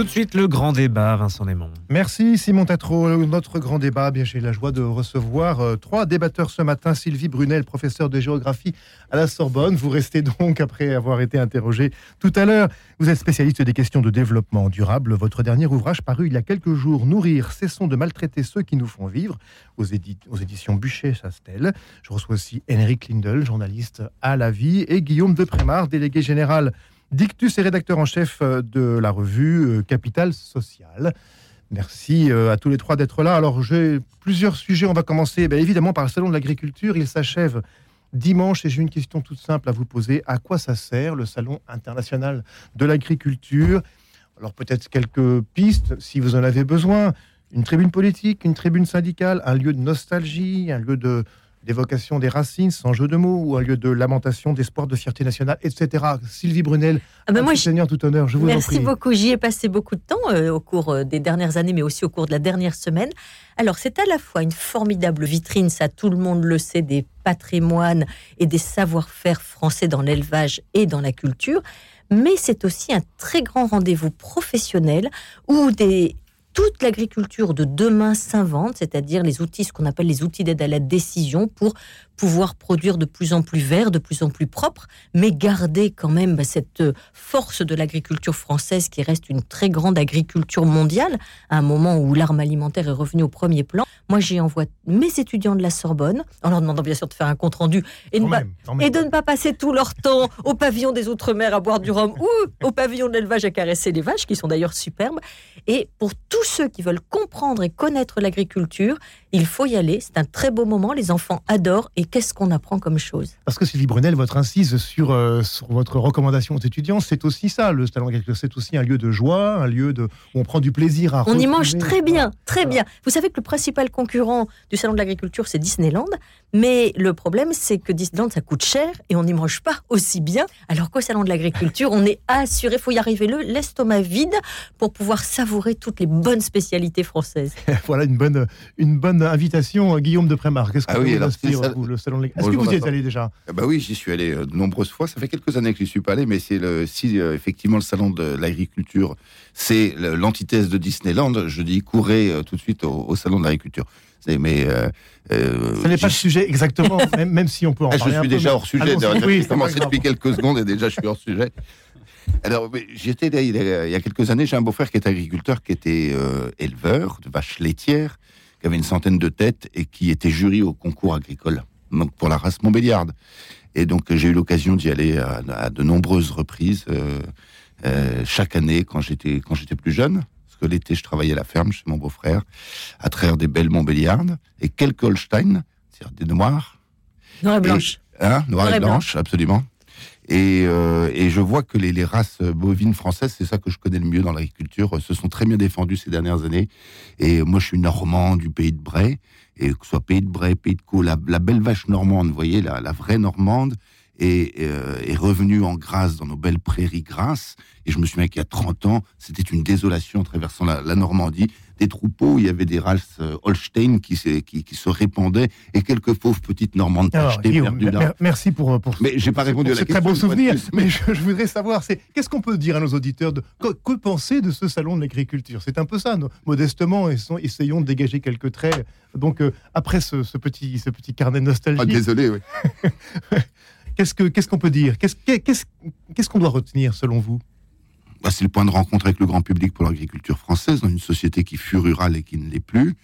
Tout de suite, le grand débat, Vincent Lémon. Merci Simon Tatro. Notre grand débat, bien j'ai la joie de recevoir euh, trois débatteurs ce matin. Sylvie Brunel, professeure de géographie à la Sorbonne. Vous restez donc après avoir été interrogé tout à l'heure. Vous êtes spécialiste des questions de développement durable. Votre dernier ouvrage paru il y a quelques jours, Nourrir, cessons de maltraiter ceux qui nous font vivre, aux, éditions Bûcher-Chastel. Je reçois aussi Henrik Lindel, journaliste à La Vie, et Guillaume Deprémard, délégué général Dictus est rédacteur en chef euh, de la revue euh, Capital Social. Merci euh, à tous les trois d'être là. Alors, j'ai plusieurs sujets. On va commencer évidemment par le Salon de l'agriculture. Il s'achève dimanche et j'ai une question toute simple à vous poser. À quoi ça sert le Salon international de l'agriculture? Alors, peut-être quelques pistes si vous en avez besoin. Une tribune politique, une tribune syndicale, un lieu de nostalgie, un lieu de, d'évocation des racines, sans jeu de mots, ou un lieu de lamentation, d'espoir, de fierté nationale, etc. Sylvie Brunel, ah ben moi, Seigneur tout honneur, je vous Merci en prie. beaucoup, j'y ai passé beaucoup de temps euh, au cours euh, des dernières années, mais aussi au cours de la dernière semaine. Alors, c'est à la fois une formidable vitrine, ça tout le monde le sait, des patrimoines et des savoir-faire français dans l'élevage et dans la culture, mais c'est aussi un très grand rendez-vous professionnel où des toute l'agriculture de demain s'invente, c'est-à-dire les outils, ce qu'on appelle les outils d'aide à la décision pour pouvoir produire de plus en plus vert, de plus en plus propre, mais garder quand même bah, cette euh, force de l'agriculture française qui reste une très grande agriculture mondiale, à un moment où l'arme alimentaire est revenue au premier plan. Moi, j'y envoie mes étudiants de la Sorbonne, en leur demandant bien sûr de faire un compte-rendu et, et, de ne pas passer tout leur temps au pavillon des Outre-mer à boire du rhum ou au pavillon de l'élevage à caresser les vaches, qui sont d'ailleurs superbes. Et pour tous ceux qui veulent comprendre et connaître l'agriculture, il faut y aller. C'est un très beau moment. Les enfants adorent. Et qu'est-ce qu'on apprend comme chose? Parce que Sylvie Brunel, votre incise sur, euh, sur votre recommandation aux étudiants, c'est aussi ça. Le salon agriculture, c'est aussi un lieu de joie, un lieu de, où on prend du plaisir à. On y mange très bien, très bien. Vous savez que le principal concurrent du salon de l'agriculture, c'est Disneyland. Mais le problème, c'est que Disneyland, ça coûte cher et on n'y mange pas aussi bien. Alors qu'au salon de l'agriculture, on est assuré, il faut y arriver le l'estomac vide pour pouvoir savourer toutes les bonnes spécialités françaises. voilà une bonne, une bonne invitation, Guillaume de Prémar. Qu'est-ce que ah oui, vous inspire, le salon Est-ce que vous y êtes allé déjà? Bah Oui, j'y suis allé euh, de nombreuses fois. Ça fait quelques années que je n'y suis pas allé, mais c'est le, si euh, effectivement le salon de l'agriculture, c'est l'antithèse de Disneyland, je dis courez tout de suite au, salon de l'agriculture. Mais ce n'est pas le sujet exactement, même, si on peut en ah, parler. Je suis déjà hors sujet. J'ai commencé depuis quelques secondes et déjà je suis hors sujet. Alors, j'étais il y a quelques années, j'ai un beau-frère qui est agriculteur, qui était éleveur de vaches laitières qui avait une centaine de têtes et qui était jury au concours agricole, donc pour la race Montbéliarde. Et donc j'ai eu l'occasion d'y aller à, de nombreuses reprises euh, euh, chaque année quand j'étais quand j'étais plus jeune. Parce que l'été je travaillais à la ferme chez mon beau-frère, à travers des belles Montbéliardes et quelques Holstein, c'est-à-dire des noirs. Noir et blanches. Hein, noir, et, blanches, absolument. Euh, et, je vois que les, races bovines françaises, c'est ça que je connais le mieux dans l'agriculture, se sont très bien défendues ces dernières années. Et moi, je suis normand du pays de Bray, et que ce soit pays de Bray, pays de Caux, la, belle vache normande, voyez, la, la vraie normande, euh, est, revenu en grâce dans nos belles prairies grasses. Et je me souviens qu'il y a 30 ans, c'était une désolation en traversant la, Normandie. Des troupeaux, il y avait des races euh, Holstein qui, qui, qui, se répandaient et quelques pauvres petites Normandes perdues là. Merci pour, pour Mais j'ai pas répondu à la question. très bon souvenir. Mais je, voudrais savoir, c'est qu'est-ce qu'on peut dire à nos auditeurs de que, penser de ce salon de l'agriculture? C'est un peu ça, modestement, essayons de dégager quelques traits. Donc euh, après ce, petit ce petit carnet de nostalgie. Ah, désolé, oui. Qu'est-ce qu'on peut dire? Qu'est-ce qu'on doit retenir selon vous? Bah, C'est le point de rencontre avec le grand public pour l'agriculture française, dans une société qui fut rurale et qui ne l'est plus,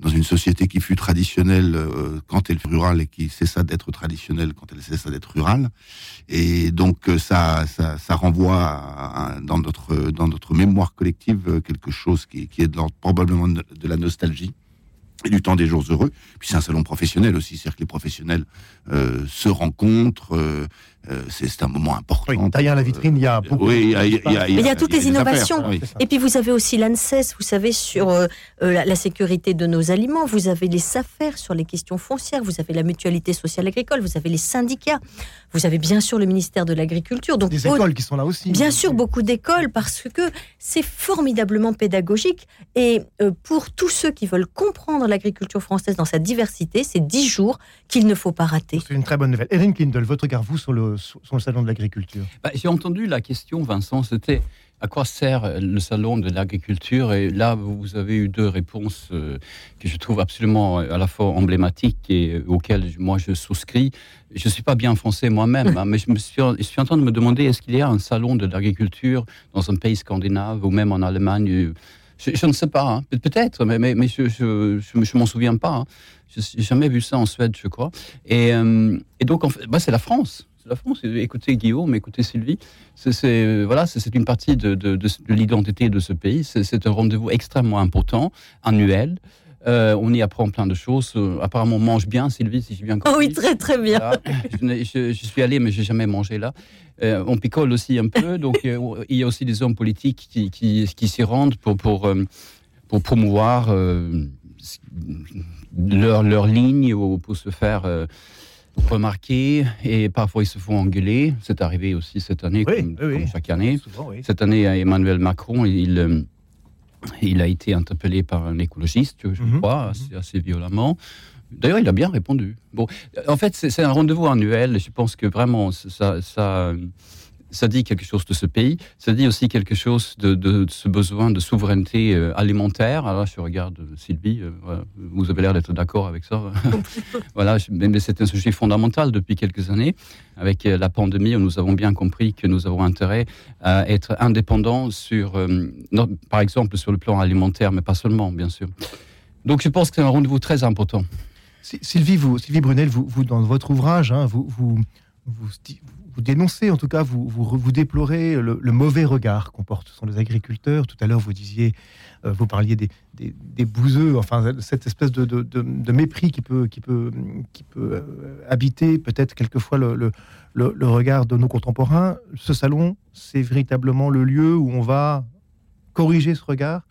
dans une société qui fut traditionnelle euh, quand elle fut rurale et qui cessa d'être traditionnelle quand elle cessa d'être rurale. Et donc euh, ça, ça, renvoie dans, notre, dans notre mémoire collective euh, quelque chose qui, est probablement de la nostalgie et du temps des jours heureux. Puis c'est un salon professionnel aussi, c'est-à-dire que les professionnels se rencontrent. C'est un moment important. Oui, derrière la vitrine, il y a beaucoup. Oui, il y a, toutes les innovations. Et puis vous avez aussi l'ANSES, vous savez, sur la, sécurité de nos aliments. Vous avez les SAFER sur les questions foncières. Vous avez la mutualité sociale agricole. Vous avez les syndicats. Vous avez bien sûr le ministère de l'Agriculture. Donc des écoles qui sont là aussi. Bien sûr, beaucoup d'écoles parce que c'est formidablement pédagogique. Et pour tous ceux qui veulent comprendre l'agriculture française dans sa diversité, c'est dix jours qu'il ne faut pas rater. C'est une très bonne nouvelle. Erin Kindle, votre regard, vous, sur le sur le salon de l'agriculture? Bah, J'ai entendu la question, Vincent, c'était à quoi sert le salon de l'agriculture? Et là, vous avez eu deux réponses euh, que je trouve absolument euh, à la fois emblématiques et euh, auxquelles moi je souscris. Je ne suis pas bien français moi-même, hein, mais je, suis, en train de me demander est-ce qu'il y a un salon de l'agriculture dans un pays scandinave ou même en Allemagne? Je, ne sais pas, hein. peut-être, mais, je ne m'en souviens pas. Hein. Je n'ai jamais vu ça en Suède, je crois. Et, donc, bah, c'est la France la France. Écoutez Guillaume, écoutez Sylvie. C'est voilà, c'est une partie de, de, l'identité de ce pays. C'est un rendez-vous extrêmement important, annuel. Euh, on y apprend plein de choses. Euh, apparemment, on mange bien, Sylvie, si j'ai bien compris. Oh oui, très très bien. Je, suis allé, mais j'ai jamais mangé là. Euh, on picole aussi un peu. Donc, il y a aussi des hommes politiques qui, qui, qui s'y rendent pour, pour, pour promouvoir leur, leur ligne ou pour se faire remarqué et parfois ils se font engueuler. C'est arrivé aussi cette année, comme, chaque année. cette année, Emmanuel Macron, il, euh, il a été interpellé par un écologiste, je mhm. crois, mhm. assez, violemment. D'ailleurs, il a bien répondu. Bon, en fait, c'est un rendez-vous annuel. Je pense que vraiment, ça, ça ça dit quelque chose de ce pays, ça dit aussi quelque chose de, ce besoin de souveraineté euh, alimentaire. Alors je regarde euh, Sylvie, euh, vous avez l'air d'être d'accord avec ça. voilà, mais c'est un sujet fondamental depuis quelques années. Avec la pandémie, nous avons bien compris que nous avons intérêt à être indépendants sur, par exemple, sur le plan alimentaire, mais pas seulement, bien sûr. Donc je pense que c'est un rendez-vous très important. Sylvie, vous, Sylvie Brunel, vous, vous dans votre ouvrage, hein, vous, vous, vous, vous dénoncez, en tout cas, vous, vous, déplorez le, mauvais regard qu'on porte sur les agriculteurs. Tout à l'heure, vous disiez, euh, vous parliez des, des, bouseux, enfin, cette espèce de, de, mépris qui peut, qui peut, qui peut euh, habiter peut-être quelquefois le, le, le, regard de nos contemporains. Ce salon, c'est véritablement le lieu où on va corriger ce regard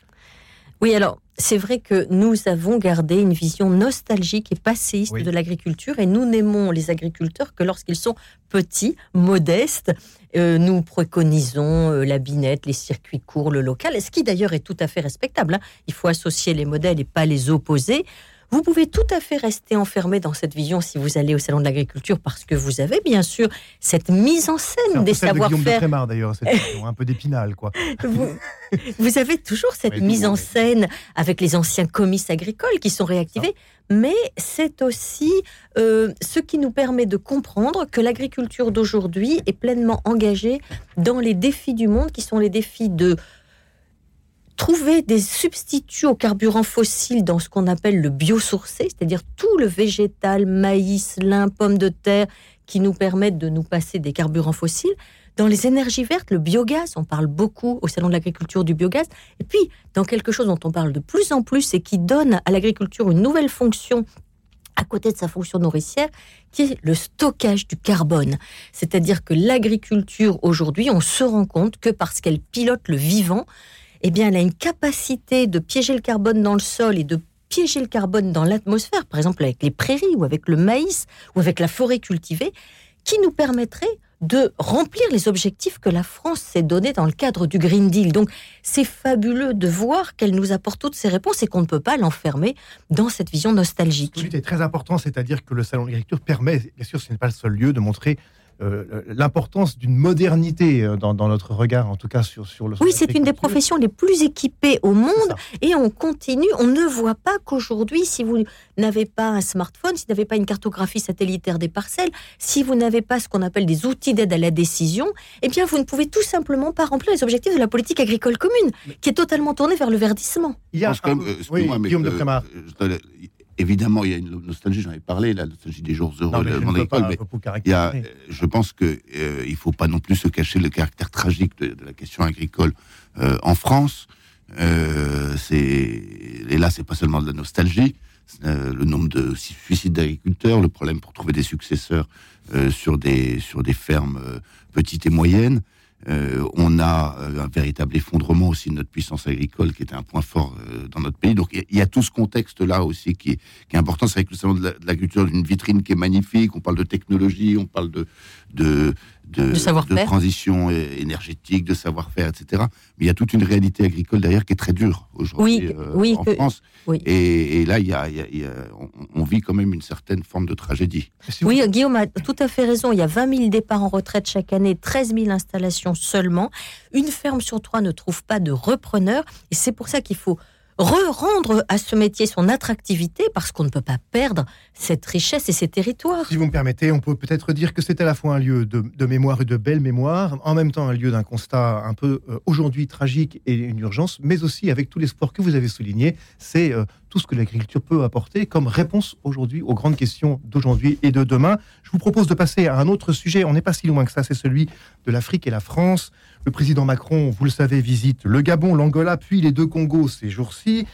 Oui, alors, c'est vrai que nous avons gardé une vision nostalgique et passéiste de l'agriculture et nous n'aimons les agriculteurs que lorsqu'ils sont petits, modestes. Euh, nous préconisons euh, la binette, les circuits courts, le local, ce qui d'ailleurs est tout à fait respectable. Hein. Il faut associer les modèles et pas les opposer. Vous pouvez tout à fait rester enfermé dans cette vision si vous allez au salon de l'agriculture parce que vous avez bien sûr cette mise en scène des savoir-faire. De d'ailleurs, un peu d'épinal quoi. Vous, avez toujours cette mise en scène avec les anciens comices agricoles qui sont réactivés, mais c'est aussi euh, ce qui nous permet de comprendre que l'agriculture d'aujourd'hui est pleinement engagée dans les défis du monde qui sont les défis de trouver des substituts au carburant fossile dans ce qu'on appelle le biosourcé, c'est-à-dire tout le végétal, maïs, lin, pommes de terre, qui nous permettent de nous passer des carburants fossiles. Dans les énergies vertes, le biogaz, on parle beaucoup au Salon de l'agriculture du biogaz. Et puis, dans quelque chose dont on parle de plus en plus et qui donne à l'agriculture une nouvelle fonction à côté de sa fonction nourricière, qui est le stockage du carbone. C'est-à-dire que l'agriculture, aujourd'hui, on se rend compte que parce qu'elle pilote le vivant, eh bien, elle a une capacité de piéger le carbone dans le sol et de piéger le carbone dans l'atmosphère, par exemple avec les prairies ou avec le maïs ou avec la forêt cultivée, qui nous permettrait de remplir les objectifs que la France s'est donnés dans le cadre du Green Deal. Donc c'est fabuleux de voir qu'elle nous apporte toutes ces réponses et qu'on ne peut pas l'enfermer dans cette vision nostalgique. Ce qui est très important, c'est-à-dire que le Salon de l'agriculture permet, bien sûr ce n'est pas le seul lieu, de montrer euh, l'importance d'une modernité euh, dans, notre regard, en tout cas sur, sur le. Oui, c'est une des professions les plus équipées au monde et on continue. On ne voit pas qu'aujourd'hui, si vous n'avez pas un smartphone, si vous n'avez pas une cartographie satellitaire des parcelles, si vous n'avez pas ce qu'on appelle des outils d'aide à la décision, eh bien, vous ne pouvez tout simplement pas remplir les objectifs de la politique agricole commune, qui est totalement tournée vers le verdissement. Il y a, oui, Guillaume de Prémar évidemment, il y a une nostalgie, j'en ai parlé, la nostalgie des jours heureux de mon école, mais il y a, je pense qu'il euh, ne faut pas non plus se cacher le caractère tragique de, la question agricole euh, en France. Euh, et là, c'est pas seulement de la nostalgie, euh, le nombre de suicides d'agriculteurs, le problème pour trouver des successeurs sur, des, sur des fermes petites et moyennes. Euh, on a euh, un véritable effondrement aussi de notre puissance agricole, qui était un point fort euh, dans notre pays. Donc il y, a tout ce contexte-là aussi qui est, important. C'est avec le salon de l'agriculture d'une vitrine qui est magnifique. On parle de technologie, on parle de, transition énergétique, de savoir-faire, etc. Mais il y a toute une réalité agricole derrière qui est très dure aujourd'hui oui, en France. Et, là, il y a, on, vit quand même une certaine forme de tragédie. Oui, Guillaume a tout à fait raison. Il y a 20 000 départs en retraite chaque année, 13 000 installations seulement. Une ferme sur trois ne trouve pas de repreneur. Et c'est pour ça qu'il faut re-rendre à ce métier son attractivité parce qu'on ne peut pas perdre cette richesse et ces territoires. Si vous me permettez, on peut peut-être dire que c'est à la fois un lieu de, mémoire et de belle mémoire, en même temps un lieu d'un constat un peu euh, aujourd'hui tragique et une urgence, mais aussi avec tout l'espoir que vous avez souligné, c'est euh, tout ce que l'agriculture peut apporter comme réponse aujourd'hui aux grandes questions d'aujourd'hui et de demain. Je vous propose de passer à un autre sujet, on n'est pas si loin que ça, c'est celui de l'Afrique et la France. Le président Macron, vous le savez, visite le Gabon, l'Angola, puis les deux Congos ces jours-ci.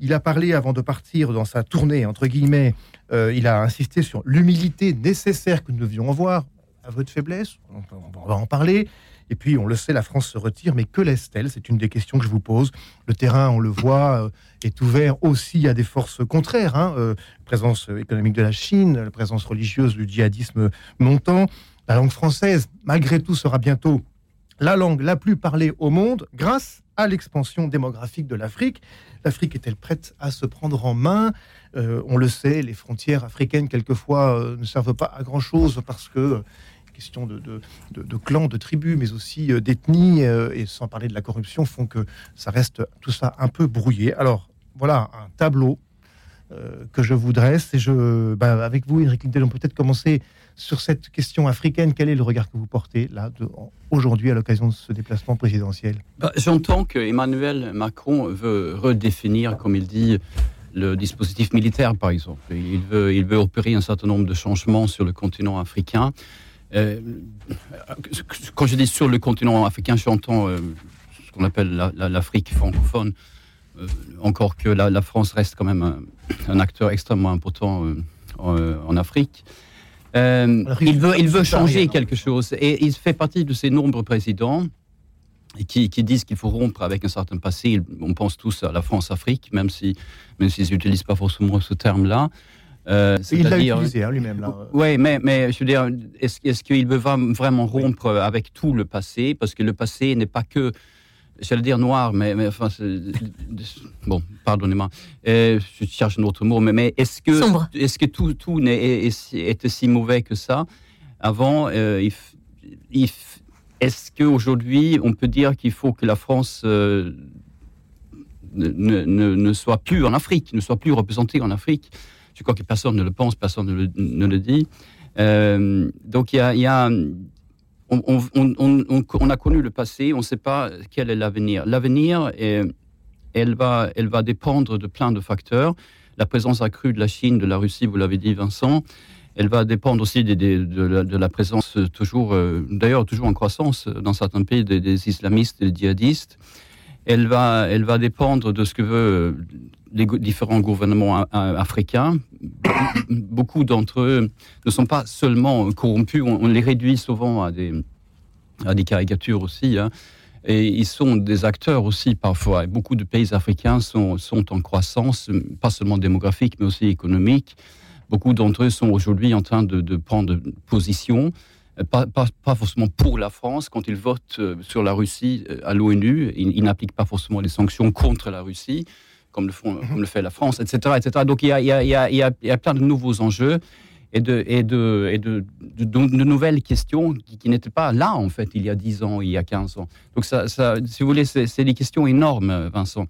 Il a parlé avant de partir dans sa tournée, entre guillemets, euh, il a insisté sur l'humilité nécessaire que nous devions avoir. À votre faiblesse, on va en parler. Et puis, on le sait, la France se retire, mais que laisse-t-elle? C'est une des questions que je vous pose. Le terrain, on le voit, euh, est ouvert aussi à des forces contraires. Hein, euh, présence économique de la Chine, la présence religieuse du djihadisme montant. La langue française, malgré tout, sera bientôt la langue la plus parlée au monde grâce à l'expansion démographique de l'Afrique. L'Afrique est-elle prête à se prendre en main? Euh, On le sait, les frontières africaines, quelquefois, euh, ne servent pas à grand-chose parce que euh, question de, de, clans, de tribus, mais aussi d'ethnies, et sans parler de la corruption, font que ça reste tout ça un peu brouillé. Alors, voilà un tableau que je vous dresse, bah, avec vous, Eric Lindell, on peut peut-être commencer sur cette question africaine, quel est le regard que vous portez là aujourd'hui à l'occasion de ce déplacement présidentiel? Bah, J'entends que Emmanuel Macron veut redéfinir, comme il dit, le dispositif militaire, par exemple. Il veut, opérer un certain nombre de changements sur le continent africain. Euh, quand je dis sur le continent africain, j'entends euh, ce qu'on appelle l'Afrique francophone, euh, encore que la, France reste quand même un, acteur extrêmement important en Afrique. Euh, il veut, il veut changer quelque chose. Et il fait partie de ces nombreux présidents qui, qui disent qu'il faut rompre avec un certain passé. On pense tous à la France-Afrique, même si même s'ils n'utilisent pas forcément ce terme-là. Euh, il l'a utilisé hein, lui-même. Oui, mais, mais je veux dire, est-ce est qu'il veut vraiment rompre avec tout le passé? Parce que le passé n'est pas que j'allais dire noir, mais, mais enfin, bon, pardonnez-moi, euh, je cherche un autre mot, mais, mais est-ce que, est-ce que tout, tout est, est, si mauvais que ça? Avant, euh, est-ce qu'aujourd'hui, on peut dire qu'il faut que la France euh, ne, ne, ne, soit plus en Afrique, ne soit plus représentée en Afrique? Je crois que personne ne le pense, personne ne le, ne le dit. donc il y a, y a on, a connu le passé, on ne sait pas quel est l'avenir. L'avenir, elle va, elle va dépendre de plein de facteurs. La présence accrue de la Chine, de la Russie, vous l'avez dit, Vincent. Elle va dépendre aussi de, la, présence toujours, euh, d'ailleurs toujours en croissance dans certains pays des, islamistes des djihadistes. Elle va, elle va dépendre de ce que veulent les différents gouvernements africains. Beaucoup d'entre eux ne sont pas seulement corrompus, on, les réduit souvent à des, à des caricatures aussi. Hein. Et ils sont des acteurs aussi parfois. beaucoup de pays africains sont, sont en croissance, pas seulement démographique, mais aussi économique. Beaucoup d'entre eux sont aujourd'hui en train de, prendre position, pas, pas, pas, forcément pour la France. Quand ils votent euh, sur la Russie euh, à l'ONU, ils n'appliquent pas forcément les sanctions contre la Russie comme le, font, comme le fait la France, etc. etc. Donc il y, a, il, y a, il, y a, il y a plein de nouveaux enjeux et de, et de, et de, de, nouvelles questions qui, n'étaient pas là, en fait, il y a 10 ans, il y a 15 ans. Donc, ça, ça si vous voulez, c'est des questions énormes, Vincent.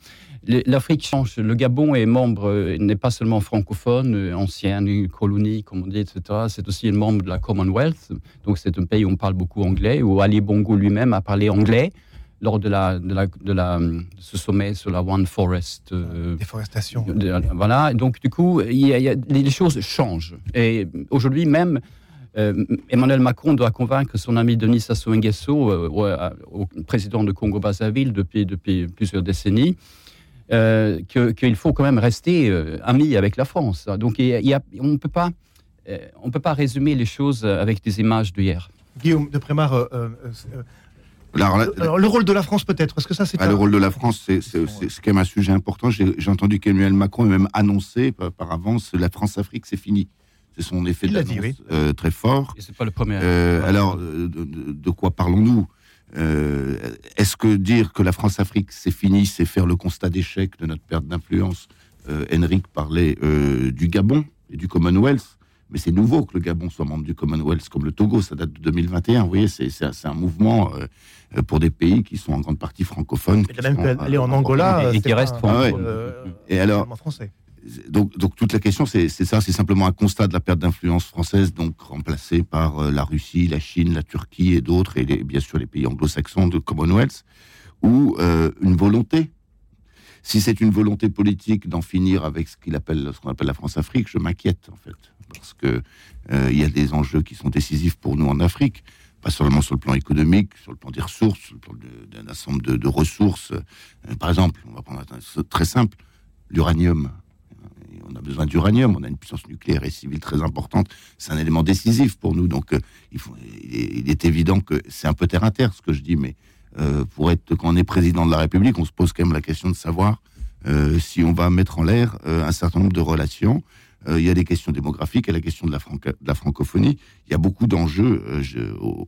L'Afrique change. Le Gabon est membre, n'est pas seulement francophone, ancienne colonie, comme on dit, etc. C'est aussi un membre de la Commonwealth. Donc, c'est un pays où on parle beaucoup anglais, où Ali Bongo lui-même a parlé anglais lors de, la, de, la, de, la, ce sommet sur la One Forest. Euh, Déforestation. voilà, donc du coup, il y a, les choses changent. Et aujourd'hui même, euh, Emmanuel Macron doit convaincre son ami Denis Sassou Nguesso, euh, au président de Congo-Brazzaville depuis, depuis plusieurs décennies, qu'il faut quand même rester ami avec la France. Donc il y a, on ne peut pas... on peut pas résumer les choses avec des images d'hier. Guillaume de Prémar, alors, le rôle de la France peut-être, parce que ça c'est... Ah, le rôle de la France, c'est quand même un sujet important. J'ai entendu qu'Emmanuel Macron ait même annoncé par, avance la France-Afrique, c'est fini. C'est son effet d'annonce euh, très fort. Et c'est pas le premier. alors, de, quoi parlons-nous? Est-ce que dire que la France-Afrique, c'est fini, c'est faire le constat d'échec de notre perte d'influence Henrik parlait du Gabon et du Commonwealth mais c'est nouveau que le Gabon soit membre du Commonwealth comme le Togo, ça date de 2021. Vous voyez, c'est un mouvement euh, pour des pays qui sont en grande partie francophones. Mais même aller en Angola et qui reste et alors, français. Donc, toute la question, c'est ça, c'est simplement un constat de la perte d'influence française, donc remplacée par euh, la Russie, la Chine, la Turquie et d'autres, et bien sûr les pays anglo-saxons de Commonwealth, ou euh, une volonté si c'est une volonté politique d'en finir avec ce qu'on appelle la France-Afrique, je m'inquiète en fait, parce que euh, il y a des enjeux qui sont décisifs pour nous en Afrique, pas seulement sur le plan économique, sur le plan des ressources, sur le plan d'un ensemble de, ressources. Euh, par exemple, on va prendre un très simple, l'uranium. On a besoin d'uranium, on a une puissance nucléaire et civile très importante. C'est un élément décisif pour nous. Donc, euh, il, faut, il, est, évident que c'est un peu terre à terre ce que je dis, mais euh, pour être, quand on est président de la République, on se pose quand même la question de savoir euh, si on va mettre en l'air un certain nombre de relations. Il y a des questions démographiques, il y a la question de la, de la francophonie. Il y a beaucoup d'enjeux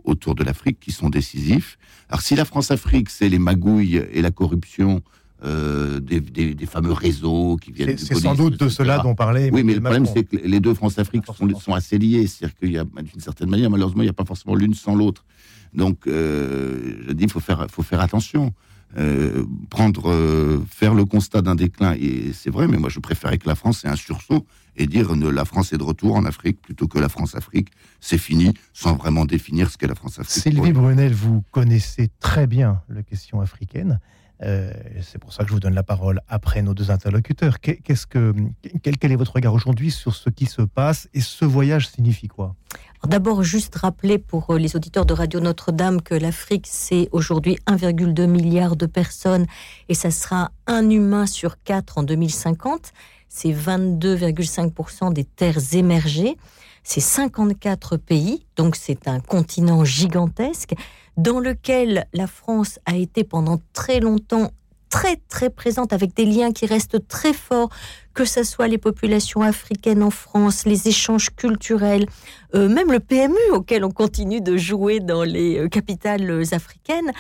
autour de l'Afrique qui sont décisifs. Alors si la France-Afrique, c'est les magouilles et la corruption, des, des, fameux réseaux qui viennent. C'est sans doute de cela dont parlait. Oui, mais le problème, c'est que les deux France-Afrique sont, sont, assez liés. C'est-à-dire qu'il y a, d'une certaine manière, malheureusement, il n'y a pas forcément l'une sans l'autre. Donc, euh, je dis, il faut faire, faut faire attention. Euh, prendre, euh, faire le constat d'un déclin, et c'est vrai, mais moi je préférais que la France ait un sursaut et dire la France est de retour en Afrique plutôt que la France-Afrique, c'est fini, sans vraiment définir ce qu'est la France-Afrique. Sylvie Brunel, vous connaissez très bien la question africaine. Euh, c'est pour ça que je vous donne la parole après nos deux interlocuteurs. Qu'est-ce que, quel, est votre regard aujourd'hui sur ce qui se passe et ce voyage signifie quoi? D'abord, juste rappeler pour euh, les auditeurs de Radio Notre-Dame que l'Afrique, c'est aujourd'hui 1,2 milliard de personnes et ça sera un humain sur quatre en 2050. C'est 22,5% des terres émergées. C'est 54 pays, donc c'est un continent gigantesque dans lequel la France a été pendant très longtemps très très présente avec des liens qui restent très forts, que ce soit les populations africaines en France, les échanges culturels, euh, même le PMU auquel on continue de jouer dans les euh, capitales africaines.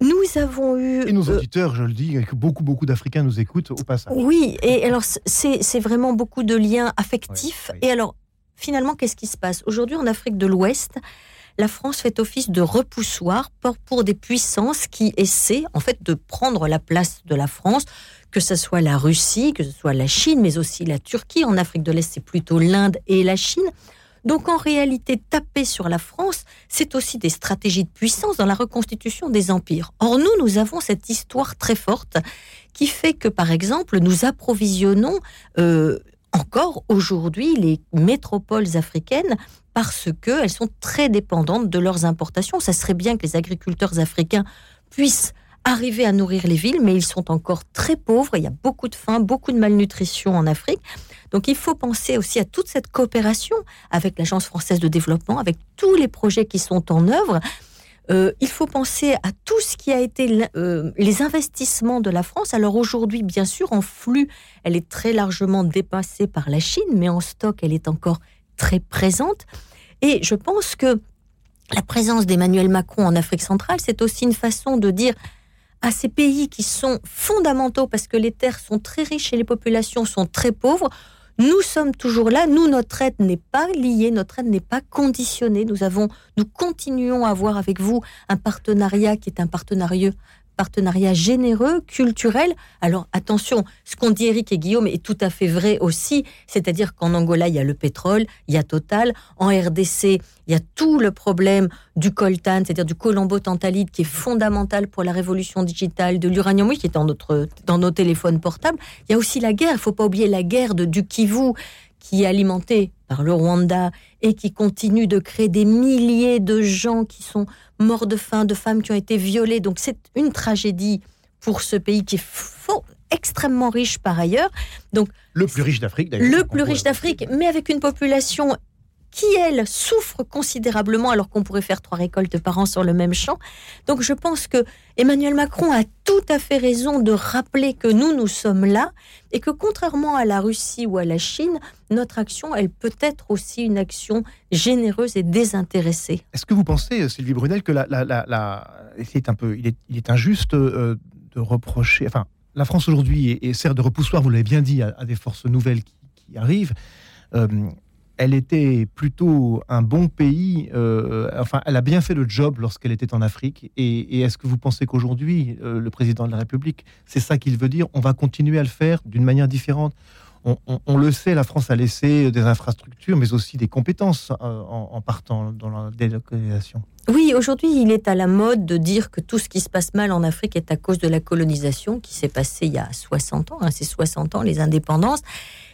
Nous avons eu... Et nos euh, auditeurs, je le dis, beaucoup, beaucoup d'Africains nous écoutent au passage. Oui, et alors c'est vraiment beaucoup de liens affectifs. Et alors, finalement, qu'est-ce qui se passe? Aujourd'hui, en Afrique de l'Ouest, la France fait office de repoussoir pour, des puissances qui essaient en fait de prendre la place de la France, que ce soit la Russie, que ce soit la Chine, mais aussi la Turquie. En Afrique de l'Est, c'est plutôt l'Inde et la Chine. Donc en réalité, taper sur la France, c'est aussi des stratégies de puissance dans la reconstitution des empires. Or, nous, nous avons cette histoire très forte qui fait que, par exemple, nous approvisionnons euh, encore aujourd'hui les métropoles africaines parce qu'elles sont très dépendantes de leurs importations. Ça serait bien que les agriculteurs africains puissent arriver à nourrir les villes, mais ils sont encore très pauvres. Il y a beaucoup de faim, beaucoup de malnutrition en Afrique. Donc il faut penser aussi à toute cette coopération avec l'Agence française de développement, avec tous les projets qui sont en œuvre. Euh, il faut penser à tout ce qui a été euh, les investissements de la France. Alors aujourd'hui, bien sûr, en flux, elle est très largement dépassée par la Chine, mais en stock, elle est encore très présente. Et je pense que la présence d'Emmanuel Macron en Afrique centrale, c'est aussi une façon de dire à ces pays qui sont fondamentaux parce que les terres sont très riches et les populations sont très pauvres, nous sommes toujours là. Nous, notre aide n'est pas liée, notre aide n'est pas conditionnée. Nous avons, nous continuons à avoir avec vous un partenariat qui est un partenariat partenariat généreux, culturel. Alors attention, ce qu'ont dit Eric et Guillaume est tout à fait vrai aussi, c'est-à-dire qu'en Angola, il y a le pétrole, il y a Total, en RDC, il y a tout le problème du coltan, c'est-à-dire du colombo-tantalide qui est fondamental pour la révolution digitale, de l'uranium, qui est dans, notre, dans nos téléphones portables. Il y a aussi la guerre, il ne faut pas oublier la guerre de, du Kivu, qui est alimentée par le Rwanda et qui continue de créer des milliers de gens qui sont morts de faim, de femmes qui ont été violées. Donc c'est une tragédie pour ce pays qui est extrêmement riche par ailleurs. Donc le plus riche d'Afrique, d'ailleurs. Le plus riche d'Afrique, mais avec une population qui, elles, souffrent considérablement alors qu'on pourrait faire trois récoltes par an sur le même champ. Donc je pense que Emmanuel Macron a tout à fait raison de rappeler que nous, nous sommes là et que contrairement à la Russie ou à la Chine, notre action, elle peut être aussi une action généreuse et désintéressée. Est-ce que vous pensez, Sylvie Brunel, que la, la, c'est un peu, est, il est injuste euh, de reprocher, enfin, la France aujourd'hui est, sert de repoussoir, vous l'avez bien dit, à, des forces nouvelles qui, arrivent. Euh, elle était plutôt un bon pays. Euh, enfin, elle a bien fait le job lorsqu'elle était en Afrique. Et, est-ce que vous pensez qu'aujourd'hui, euh, le président de la République, c'est ça qu'il veut dire On va continuer à le faire d'une manière différente? On, le sait, la France a laissé des infrastructures, mais aussi des compétences euh, en, partant dans la délocalisation. Oui, aujourd'hui, il est à la mode de dire que tout ce qui se passe mal en Afrique est à cause de la colonisation qui s'est passée il y a 60 ans. Hein, c'est 60 ans, les indépendances.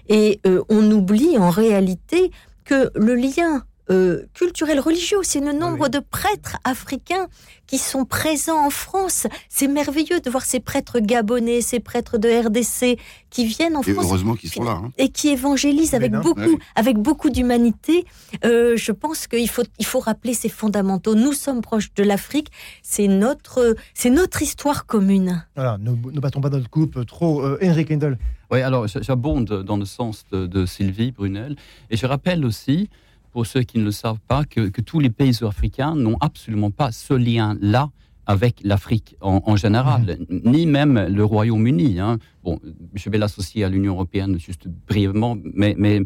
Et euh, on oublie en réalité que le lien euh, culturel religieux, c'est le nombre de prêtres africains qui sont présents en France. C'est merveilleux de voir ces prêtres gabonais, ces prêtres de RDC qui viennent en et France. Heureusement qu'ils sont là. Hein. Et qui évangélisent avec beaucoup, avec beaucoup d'humanité. Euh, je pense qu'il faut, il faut rappeler ces fondamentaux. Nous sommes proches de l'Afrique. C'est notre, c'est notre histoire commune. Voilà, ne, battons pas notre coupe trop. Euh, Henrik Endel. Oui, alors j'abonde dans le sens de, Sylvie Brunel. Et je rappelle aussi, pour ceux qui ne le savent pas, que, tous les pays africains n'ont absolument pas ce lien-là avec l'Afrique en, général, mmh. ni même le Royaume-Uni. Hein. Bon, je vais l'associer à l'Union européenne juste brièvement, mais, mais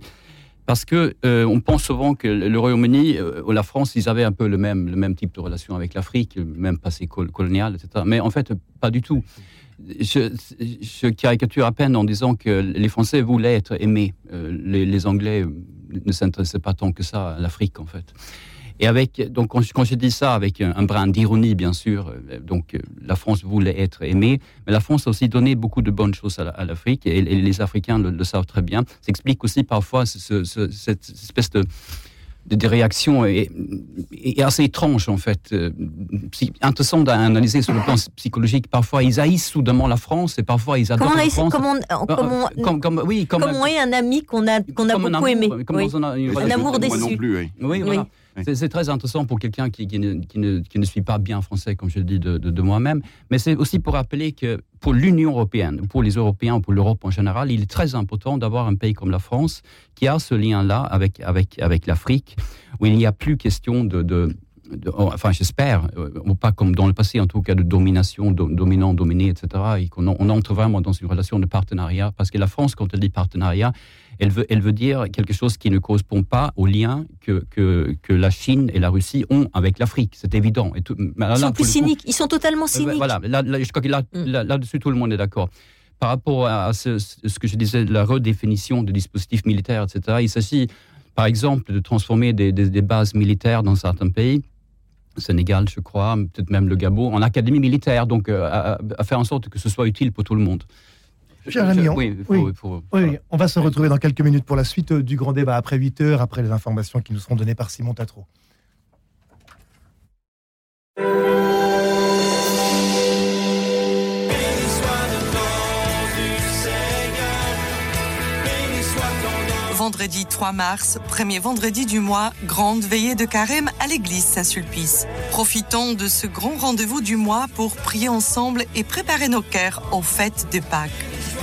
parce que euh, on pense souvent que le Royaume-Uni euh, ou la France, ils avaient un peu le même, le même type de relation avec l'Afrique, même passé colonial, etc. Mais en fait, pas du tout je, caricature à peine en disant que les Français voulaient être aimés. Euh, les, Anglais ne s'intéressaient pas tant que ça à l'Afrique, en fait. Et avec, donc, quand je, dis ça avec un, brin d'ironie, bien sûr, euh, donc euh, la France voulait être aimée, mais la France a aussi donné beaucoup de bonnes choses à, l'Afrique, et, les Africains le, savent très bien. Ça explique aussi parfois cette espèce de des réactions et, assez étranges en fait, euh, intéressant d'analyser sur le plan psychologique. Parfois, ils haïssent soudainement la France et parfois ils adorent la France. Comment, comment, comme, comme, oui, comme, on est un ami qu'on a, qu'on a beaucoup aimé. un, amour déçu. Non plus, oui. oui, voilà. C'est très intéressant pour quelqu'un qui, qui, ne, qui, ne, suit pas bien français, comme je le dis de, moi-même. Mais c'est aussi pour rappeler que pour l'Union européenne, pour les Européens, pour l'Europe en général, il est très important d'avoir un pays comme la France qui a ce lien-là avec, avec, avec l'Afrique, où il n'y a plus question de enfin j'espère, euh, pas comme dans le passé en tout cas de domination, dominant, dominé, etc. Et qu'on on entre vraiment dans une relation de partenariat, parce que la France, quand elle dit partenariat, elle veut, elle veut dire quelque chose qui ne correspond pas au lien que, que, que la Chine et la Russie ont avec l'Afrique. C'est évident. Et tout, ils sont plus cyniques. ils sont totalement cyniques. Voilà. Là, je crois que là, mm. là, dessus tout le monde est d'accord. Par rapport à ce, ce, que je disais, la redéfinition de dispositifs militaires, etc., il s'agit, par exemple, de transformer des, des, bases militaires dans certains pays. Sénégal, je crois, peut-être même le Gabon, en académie militaire, donc euh, à, à, faire en sorte que ce soit utile pour tout le monde. Cher ami, on, va se retrouver dans quelques minutes pour la suite euh, du grand débat après 8 heures, après les informations qui nous seront données par Simon Tatro. Vendredi 3 mars, premier vendredi du mois, grande veillée de carême à l'église Saint-Sulpice. Profitons de ce grand rendez-vous du mois pour prier ensemble et préparer nos cœurs aux fêtes de Pâques.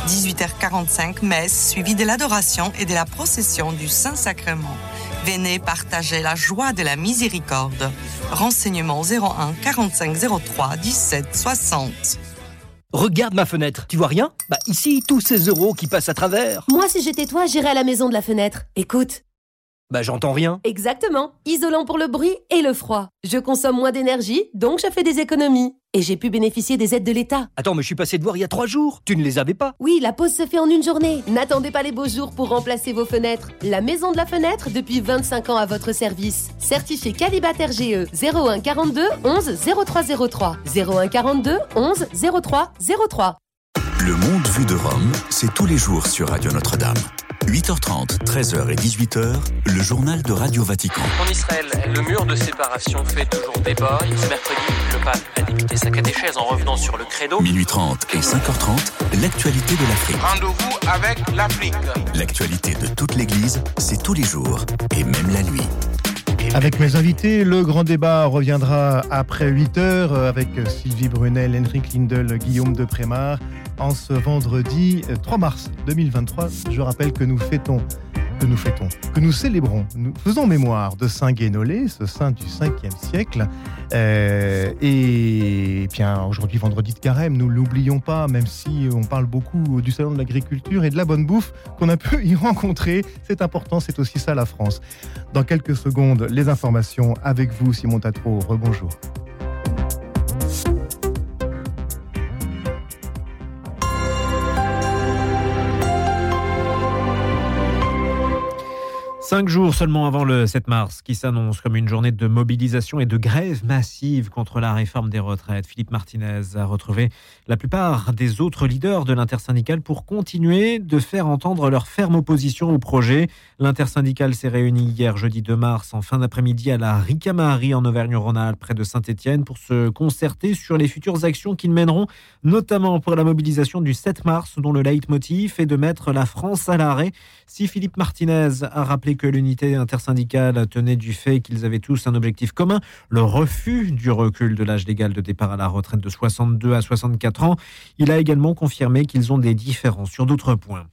18h45, messe suivie de l'adoration et de la procession du Saint-Sacrement. Venez partager la joie de la miséricorde. Renseignements 01 45 03 17 60. Regarde ma fenêtre, tu vois rien? Bah ici, tous ces euros qui passent à travers. Moi, si j'étais toi, j'irais à la maison de la fenêtre. Écoute. Bah j'entends rien. Exactement. Isolant pour le bruit et le froid. Je consomme moins d'énergie, donc je fais des économies. Et j'ai pu bénéficier des aides de l'État. Attends, mais je suis passé de voir il y a trois jours. Tu ne les avais pas Oui, la pause se fait en une journée. N'attendez pas les beaux jours pour remplacer vos fenêtres. La Maison de la Fenêtre, depuis 25 ans à votre service. Certifié Calibat RGE 01 42 11 0303. 01 42 11 03 03. Le monde vu de Rome, c'est tous les jours sur Radio Notre-Dame. 8h30, 13h et 18h, le journal de Radio Vatican. En Israël, le mur de séparation fait toujours débat. Ce mercredi, le. Il a débuté sa catéchèse en revenant sur le credo. Minuit 30 et 5h30, l'actualité de l'Afrique. Rendez-vous avec l'Afrique. L'actualité de toute l'Église, c'est tous les jours et même la nuit. Avec mes invités, le grand débat reviendra après 8 heures avec Sylvie Brunel, Henrik Lindel, Guillaume de Prémar en ce vendredi 3 mars 2023. Je rappelle que nous fêtons que nous fêtons, que nous célébrons, nous faisons mémoire de Saint Guénolé, ce saint du 5e siècle. Euh, et bien aujourd'hui, vendredi de carême, nous l'oublions pas, même si on parle beaucoup du salon de l'agriculture et de la bonne bouffe qu'on a pu y rencontrer. C'est important, c'est aussi ça la France. Dans quelques secondes, les informations avec vous, Simon Tatro. Rebonjour. Cinq jours seulement avant le 7 mars, qui s'annonce comme une journée de mobilisation et de grève massive contre la réforme des retraites. Philippe Martinez a retrouvé la plupart des autres leaders de l'intersyndicale pour continuer de faire entendre leur ferme opposition au projet. L'intersyndicale s'est réunie hier, jeudi 2 mars, en fin d'après-midi à la Ricamari en Auvergne-Rhône-Alpes, près de Saint-Étienne, pour se concerter sur les futures actions qu'ils mèneront, notamment pour la mobilisation du 7 mars, dont le leitmotiv est de mettre la France à l'arrêt. Si Philippe Martinez a rappelé que que l'unité intersyndicale tenait du fait qu'ils avaient tous un objectif commun, le refus du recul de l'âge légal de départ à la retraite de 62 à 64 ans. Il a également confirmé qu'ils ont des différences sur d'autres points.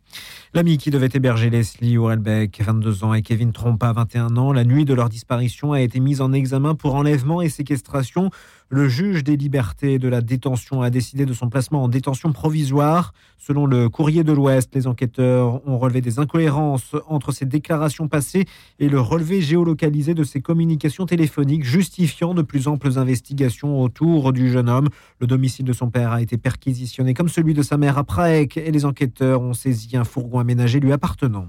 L'ami qui devait héberger Leslie Ourelbeck, 22 ans, et Kevin Trompa, 21 ans, la nuit de leur disparition a été mise en examen pour enlèvement et séquestration. Le juge des libertés de la détention a décidé de son placement en détention provisoire. Selon le courrier de l'Ouest, les enquêteurs ont relevé des incohérences entre ses déclarations passées et le relevé géolocalisé de ses communications téléphoniques, justifiant de plus amples investigations autour du jeune homme. Le domicile de son père a été perquisitionné comme celui de sa mère à Prague et les enquêteurs ont saisi un fourgon aménagé lui appartenant.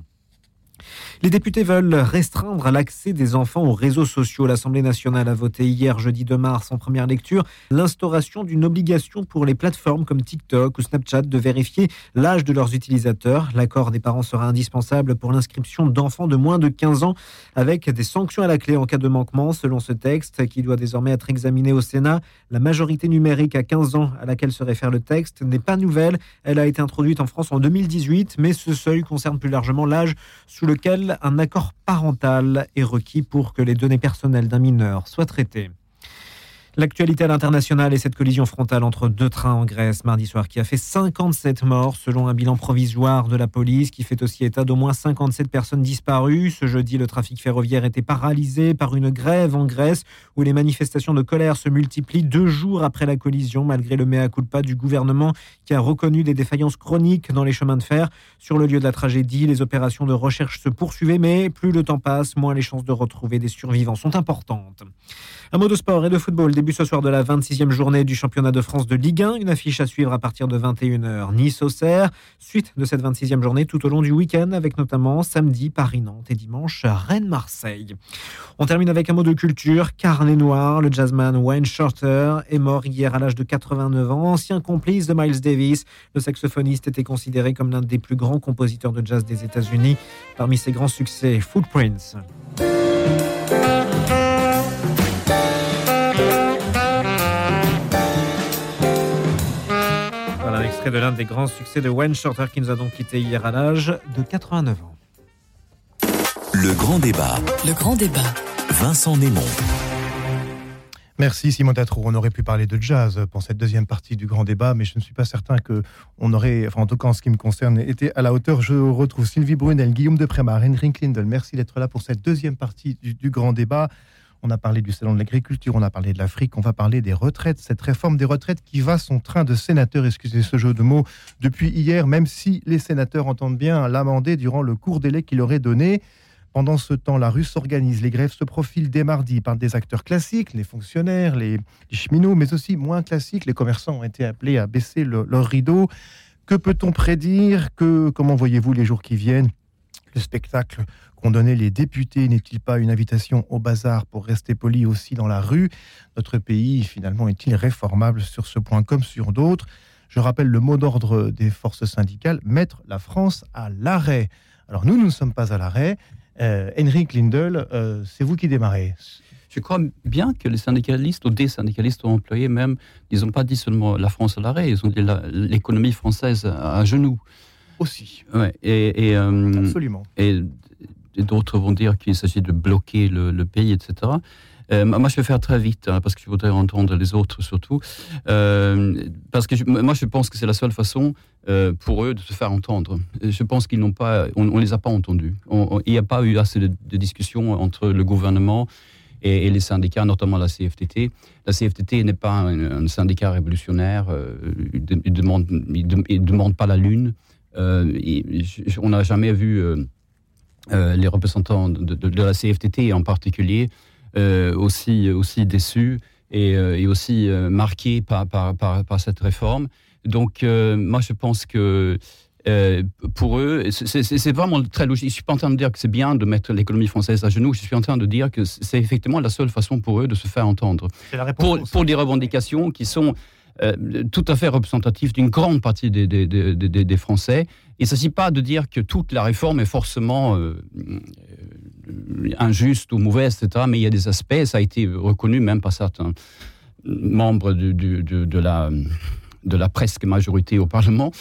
Les députés veulent restreindre l'accès des enfants aux réseaux sociaux. L'Assemblée nationale a voté hier, jeudi 2 mars, en première lecture, l'instauration d'une obligation pour les plateformes comme TikTok ou Snapchat de vérifier l'âge de leurs utilisateurs. L'accord des parents sera indispensable pour l'inscription d'enfants de moins de 15 ans, avec des sanctions à la clé en cas de manquement, selon ce texte, qui doit désormais être examiné au Sénat. La majorité numérique à 15 ans à laquelle se réfère le texte n'est pas nouvelle. Elle a été introduite en France en 2018, mais ce seuil concerne plus largement l'âge sous lequel un accord parental est requis pour que les données personnelles d'un mineur soient traitées. L'actualité à l'international est cette collision frontale entre deux trains en Grèce mardi soir qui a fait 57 morts selon un bilan provisoire de la police qui fait aussi état d'au moins 57 personnes disparues. Ce jeudi, le trafic ferroviaire était paralysé par une grève en Grèce où les manifestations de colère se multiplient deux jours après la collision malgré le mea culpa du gouvernement qui a reconnu des défaillances chroniques dans les chemins de fer. Sur le lieu de la tragédie, les opérations de recherche se poursuivaient mais plus le temps passe, moins les chances de retrouver des survivants sont importantes. Un mot de sport et de football. Début ce soir de la 26e journée du championnat de France de Ligue 1. Une affiche à suivre à partir de 21h. Nice-Auxerre. Suite de cette 26e journée tout au long du week-end avec notamment samedi Paris-Nantes et dimanche Rennes-Marseille. On termine avec un mot de culture. Carnet noir. Le jazzman Wayne Shorter est mort hier à l'âge de 89 ans. Ancien complice de Miles Davis. Le saxophoniste était considéré comme l'un des plus grands compositeurs de jazz des États-Unis. Parmi ses grands succès, Footprints. De l'un des grands succès de Wayne Shorter qui nous a donc quitté hier à l'âge de 89 ans. Le grand débat. Le grand débat. Vincent Némon. Merci Simon Tatrou. On aurait pu parler de jazz pour cette deuxième partie du grand débat, mais je ne suis pas certain que on aurait, enfin en tout cas en ce qui me concerne, été à la hauteur. Je retrouve Sylvie Brunel, Guillaume Deprémar, Henry Klindel. Merci d'être là pour cette deuxième partie du grand débat. On a parlé du salon de l'agriculture, on a parlé de l'Afrique, on va parler des retraites, cette réforme des retraites qui va son train de sénateur, excusez ce jeu de mots, depuis hier, même si les sénateurs entendent bien l'amender durant le court délai qu'il aurait donné. Pendant ce temps, la rue s'organise, les grèves se profilent dès mardi par des acteurs classiques, les fonctionnaires, les, cheminots, mais aussi moins classiques. Les commerçants ont été appelés à baisser leur rideau. Que peut-on prédire? Que, Comment voyez-vous les jours qui viennent? Le spectacle qu'ont donné les députés n'est-il pas une invitation au bazar pour rester poli aussi dans la rue? Notre pays, finalement, est-il réformable sur ce point comme sur d'autres? Je rappelle le mot d'ordre des forces syndicales, mettre la France à l'arrêt. Alors nous, nous ne sommes pas à l'arrêt. Euh, Henrik Lindel, euh, c'est vous qui démarrez. Je crois bien que les syndicalistes, ou des syndicalistes ou employés même, ils n'ont pas dit seulement la France à l'arrêt, ils ont dit l'économie française à, genoux. Aussi. Ouais, et, euh, Absolument. Et, d'autres vont dire qu'il s'agit de bloquer le, pays, etc. Euh, moi, je vais faire très vite, hein, parce que je voudrais entendre les autres surtout. Euh, parce que moi, je pense que c'est la seule façon pour eux de se faire entendre. Je pense qu'ils n'ont pas, on, ne les a pas entendus. il n'y a pas eu assez de, discussions entre le gouvernement et, les syndicats, notamment la CFTT. La CFTT n'est pas un, syndicat révolutionnaire, euh, il ne demande, pas la lune. Euh, on n'a jamais vu euh, les représentants de, la CFTT en particulier aussi, aussi déçus et, et aussi marqués par, par, par, par, cette réforme. Donc, moi, je pense que euh, pour eux, c'est vraiment très logique. Je suis pas en train de dire que c'est bien de mettre l'économie française à genoux. Je suis en train de dire que c'est effectivement la seule façon pour eux de se faire entendre. pour, pour des revendications qui sont euh, tout à fait représentatives d'une grande partie des, des, des, des Français. Il ne s'agit pas de dire que toute la réforme est forcément euh, injuste ou mauvaise, etc. Mais il y a des aspects, ça a été reconnu même par certains membres de la de la presque majorité au Parlement,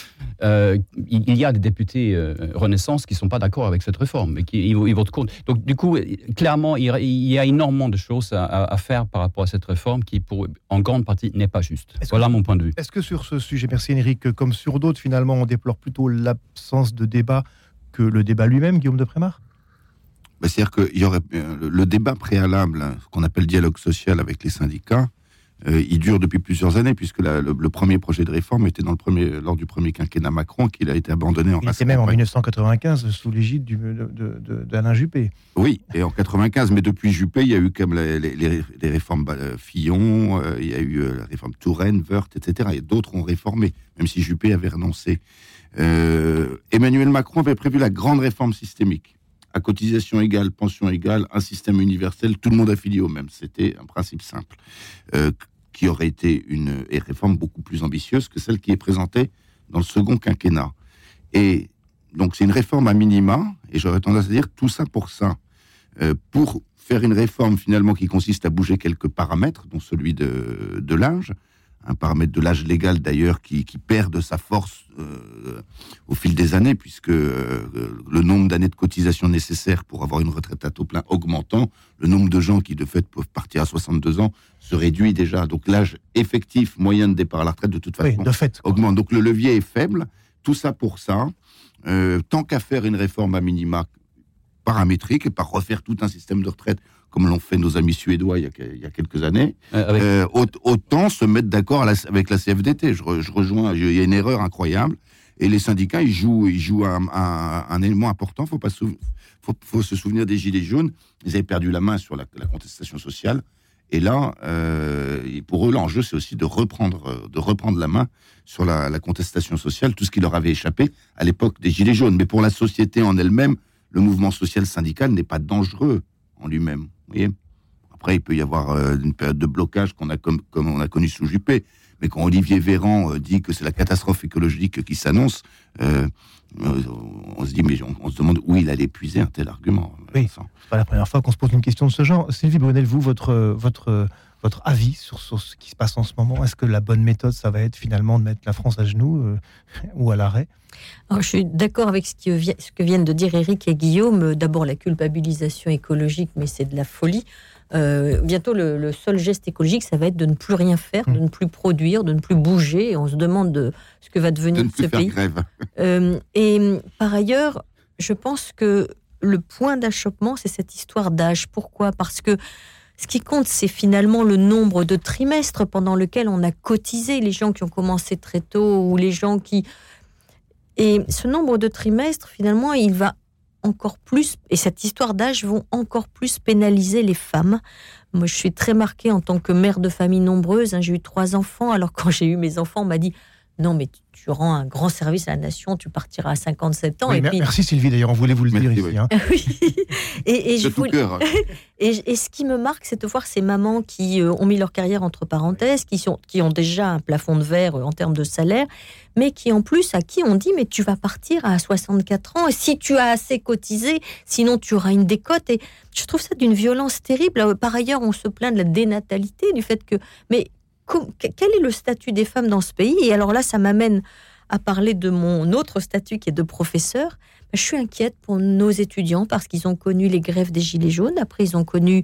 euh, il, y a des députés euh, Renaissance qui ne sont pas d'accord avec cette réforme et qui ils, votent contre. Donc du coup, clairement, il, y a énormément de choses à, faire par rapport à cette réforme qui, pour, en grande partie, n'est pas juste. Voilà mon point de vue. Est-ce que sur ce sujet, merci Henrique, comme sur d'autres, finalement, on déplore plutôt l'absence de débat que le débat lui-même, Guillaume de Prémar? Bah, C'est-à-dire qu'il y aurait euh, le débat préalable, ce qu'on appelle dialogue social avec les syndicats, euh, il dure depuis plusieurs années, puisque le, premier projet de réforme était dans le premier, lors du premier quinquennat Macron, qu'il a été abandonné en Il était même en 1995 sous l'égide d'Alain Juppé. Oui, et en 95, mais depuis Juppé, il y a eu comme les, les, réformes euh, Fillon, euh, il y a eu la réforme Touraine, Wörth, etc. Et d'autres ont réformé, même si Juppé avait renoncé. Emmanuel Macron avait prévu la grande réforme systémique à cotisation égale, pension égale, un système universel, tout le monde affilié au même. C'était un principe simple qui aurait été une réforme beaucoup plus ambitieuse que celle qui est présentée dans le second quinquennat. Et donc c'est une réforme à minima, et j'aurais tendance à dire tout ça pour ça. Euh, pour faire une réforme finalement qui consiste à bouger quelques paramètres, dont celui de, de l'âge, un paramètre de l'âge légal d'ailleurs qui, perd de sa force euh, au fil des années, puisque euh, le nombre d'années de cotisation nécessaires pour avoir une retraite à taux plein augmentant, le nombre de gens qui de fait peuvent partir à 62 ans se réduit déjà. Donc l'âge effectif moyen de départ à la retraite de toute façon de fait, augmente. Donc le levier est faible. Tout ça pour ça. Euh, tant qu'à faire une réforme à minima paramétrique et pas refaire tout un système de retraite comme l'ont fait nos amis suédois il y a, quelques années, euh, euh, autant se mettre d'accord avec la CFDT. Je, rejoins, il y a une erreur incroyable. Et les syndicats, ils jouent, ils jouent un, élément important. Faut pas faut, se souvenir des Gilets jaunes. Ils avaient perdu la main sur la, contestation sociale. Et là, euh, pour eux, l'enjeu, c'est aussi de reprendre, de reprendre la main sur la, la, contestation sociale, tout ce qui leur avait échappé à l'époque des Gilets jaunes. Mais pour la société en elle-même, le mouvement social syndical n'est pas dangereux en lui-même. Après, il peut y avoir euh, une période de blocage qu'on a comme, comme on a connu sous Juppé. Mais quand Olivier Véran euh, dit que c'est la catastrophe écologique qui s'annonce, euh, on se dit, mais on, se demande où il allait puiser un tel argument. Oui, c'est pas la première fois qu'on se pose une question de ce genre. Sylvie Brunel, vous, votre, votre, votre avis sur, ce qui se passe en ce moment? Est-ce que la bonne méthode, ça va être finalement de mettre la France à genoux ou à l'arrêt? Je suis d'accord avec ce, ce, que viennent de dire Eric et Guillaume. D'abord, la culpabilisation écologique, mais c'est de la folie. Euh, bientôt, le, seul geste écologique, ça va être de ne plus rien faire, de mmh. ne plus produire, de ne plus bouger. Et on se demande de ce que va devenir ce pays. Euh, et par ailleurs, je pense que le point d'achoppement, c'est cette histoire d'âge. Pourquoi? Parce que ce qui compte, c'est finalement le nombre de trimestres pendant lequel on a cotisé. Les gens qui ont commencé très tôt ou les gens qui et ce nombre de trimestres, finalement, il va encore plus, et cette histoire d'âge vont encore plus pénaliser les femmes. Moi, je suis très marquée en tant que mère de famille nombreuse. Hein, j'ai eu trois enfants. Alors, quand j'ai eu mes enfants, on m'a dit non, mais tu rends un grand service à la nation, tu partiras à 57 ans. et puis... Merci Sylvie, d'ailleurs, on voulait vous le dire ici. Hein. et, je et, ce qui me marque, c'est de voir ces mamans qui euh, ont mis leur carrière entre parenthèses, qui, sont, qui ont déjà un plafond de verre euh, en termes de salaire, mais qui en plus, à qui on dit, mais tu vas partir à 64 ans, et si tu as assez cotisé, sinon tu auras une décote. Et je trouve ça d'une violence terrible. Par ailleurs, on se plaint de la dénatalité, du fait que... Mais quel est le statut des femmes dans ce pays? Et alors là, ça m'amène à parler de mon autre statut qui est de professeur. Je suis inquiète pour nos étudiants parce qu'ils ont connu les grèves des Gilets jaunes. Après, ils ont connu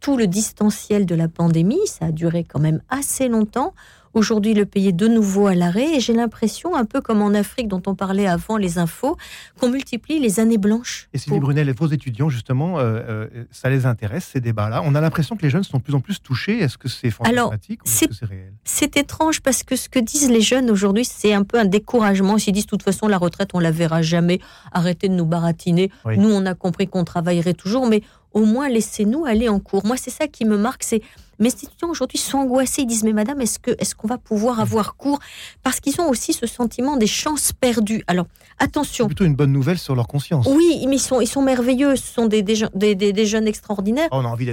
tout le distanciel de la pandémie. Ça a duré quand même assez longtemps. Aujourd'hui, le pays est de nouveau à l'arrêt et j'ai l'impression, un peu comme en Afrique dont on parlait avant les infos, qu'on multiplie les années blanches. Et Sylvie Brunel et vos étudiants, justement, euh, euh, ça les intéresse, ces débats-là On a l'impression que les jeunes sont de plus en plus touchés. Est-ce que c'est fantastique ou est-ce que c'est réel? C'est étrange parce que ce que disent les jeunes aujourd'hui, c'est un peu un découragement. Ils disent, de toute façon, la retraite, on la verra jamais. Arrêtez de nous baratiner. Nous, on a compris qu'on travaillerait toujours, mais au moins laissez-nous aller en cours. Moi, c'est ça qui me marque, c'est mes étudiants aujourd'hui sont angoissés. Ils disent Mais madame, est-ce qu'on est qu'on va pouvoir avoir cours? Parce qu'ils ont aussi ce sentiment des chances perdues. Alors, attention. C'est plutôt une bonne nouvelle sur leur conscience. Oui, mais ils sont, ils sont merveilleux. Ce sont des, des, des, jeunes extraordinaires. on a envie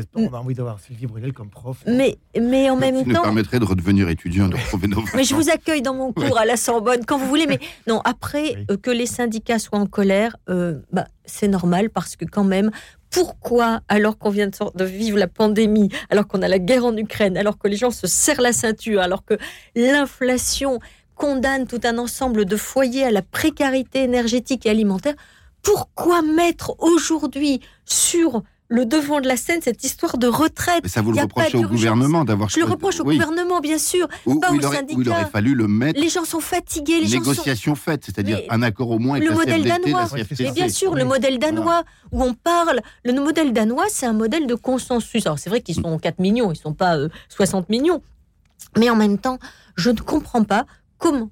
d'avoir Sylvie Brunel comme prof. Mais, mais en même temps. Ça nous permettrait de redevenir étudiant, de retrouver nos Mais je vous accueille dans mon cours à la Sorbonne quand vous voulez. Mais non, après, euh, que les syndicats soient en colère, euh, bah, c'est normal parce que quand même, pourquoi, alors qu'on vient de vivre la pandémie, alors qu'on a la guerre en Ukraine, alors que les gens se serrent la ceinture, alors que l'inflation condamne tout un ensemble de foyers à la précarité énergétique et alimentaire, pourquoi mettre aujourd'hui sur le devant de la scène cette histoire de retraite. Mais ça vous le reprochez au gouvernement d'avoir. Je le reproche au gouvernement, bien sûr, ou, pas il aurait, il aurait fallu le mettre. Les gens sont fatigués. Les négociation sont... faite, c'est-à-dire un accord au moins. Avec le modèle danois. Et bien sûr, le modèle danois où on parle. Le modèle danois, c'est un modèle de consensus. Alors c'est vrai qu'ils sont 4 millions, ils sont pas 60 euh, millions, mais en même temps, je ne comprends pas comment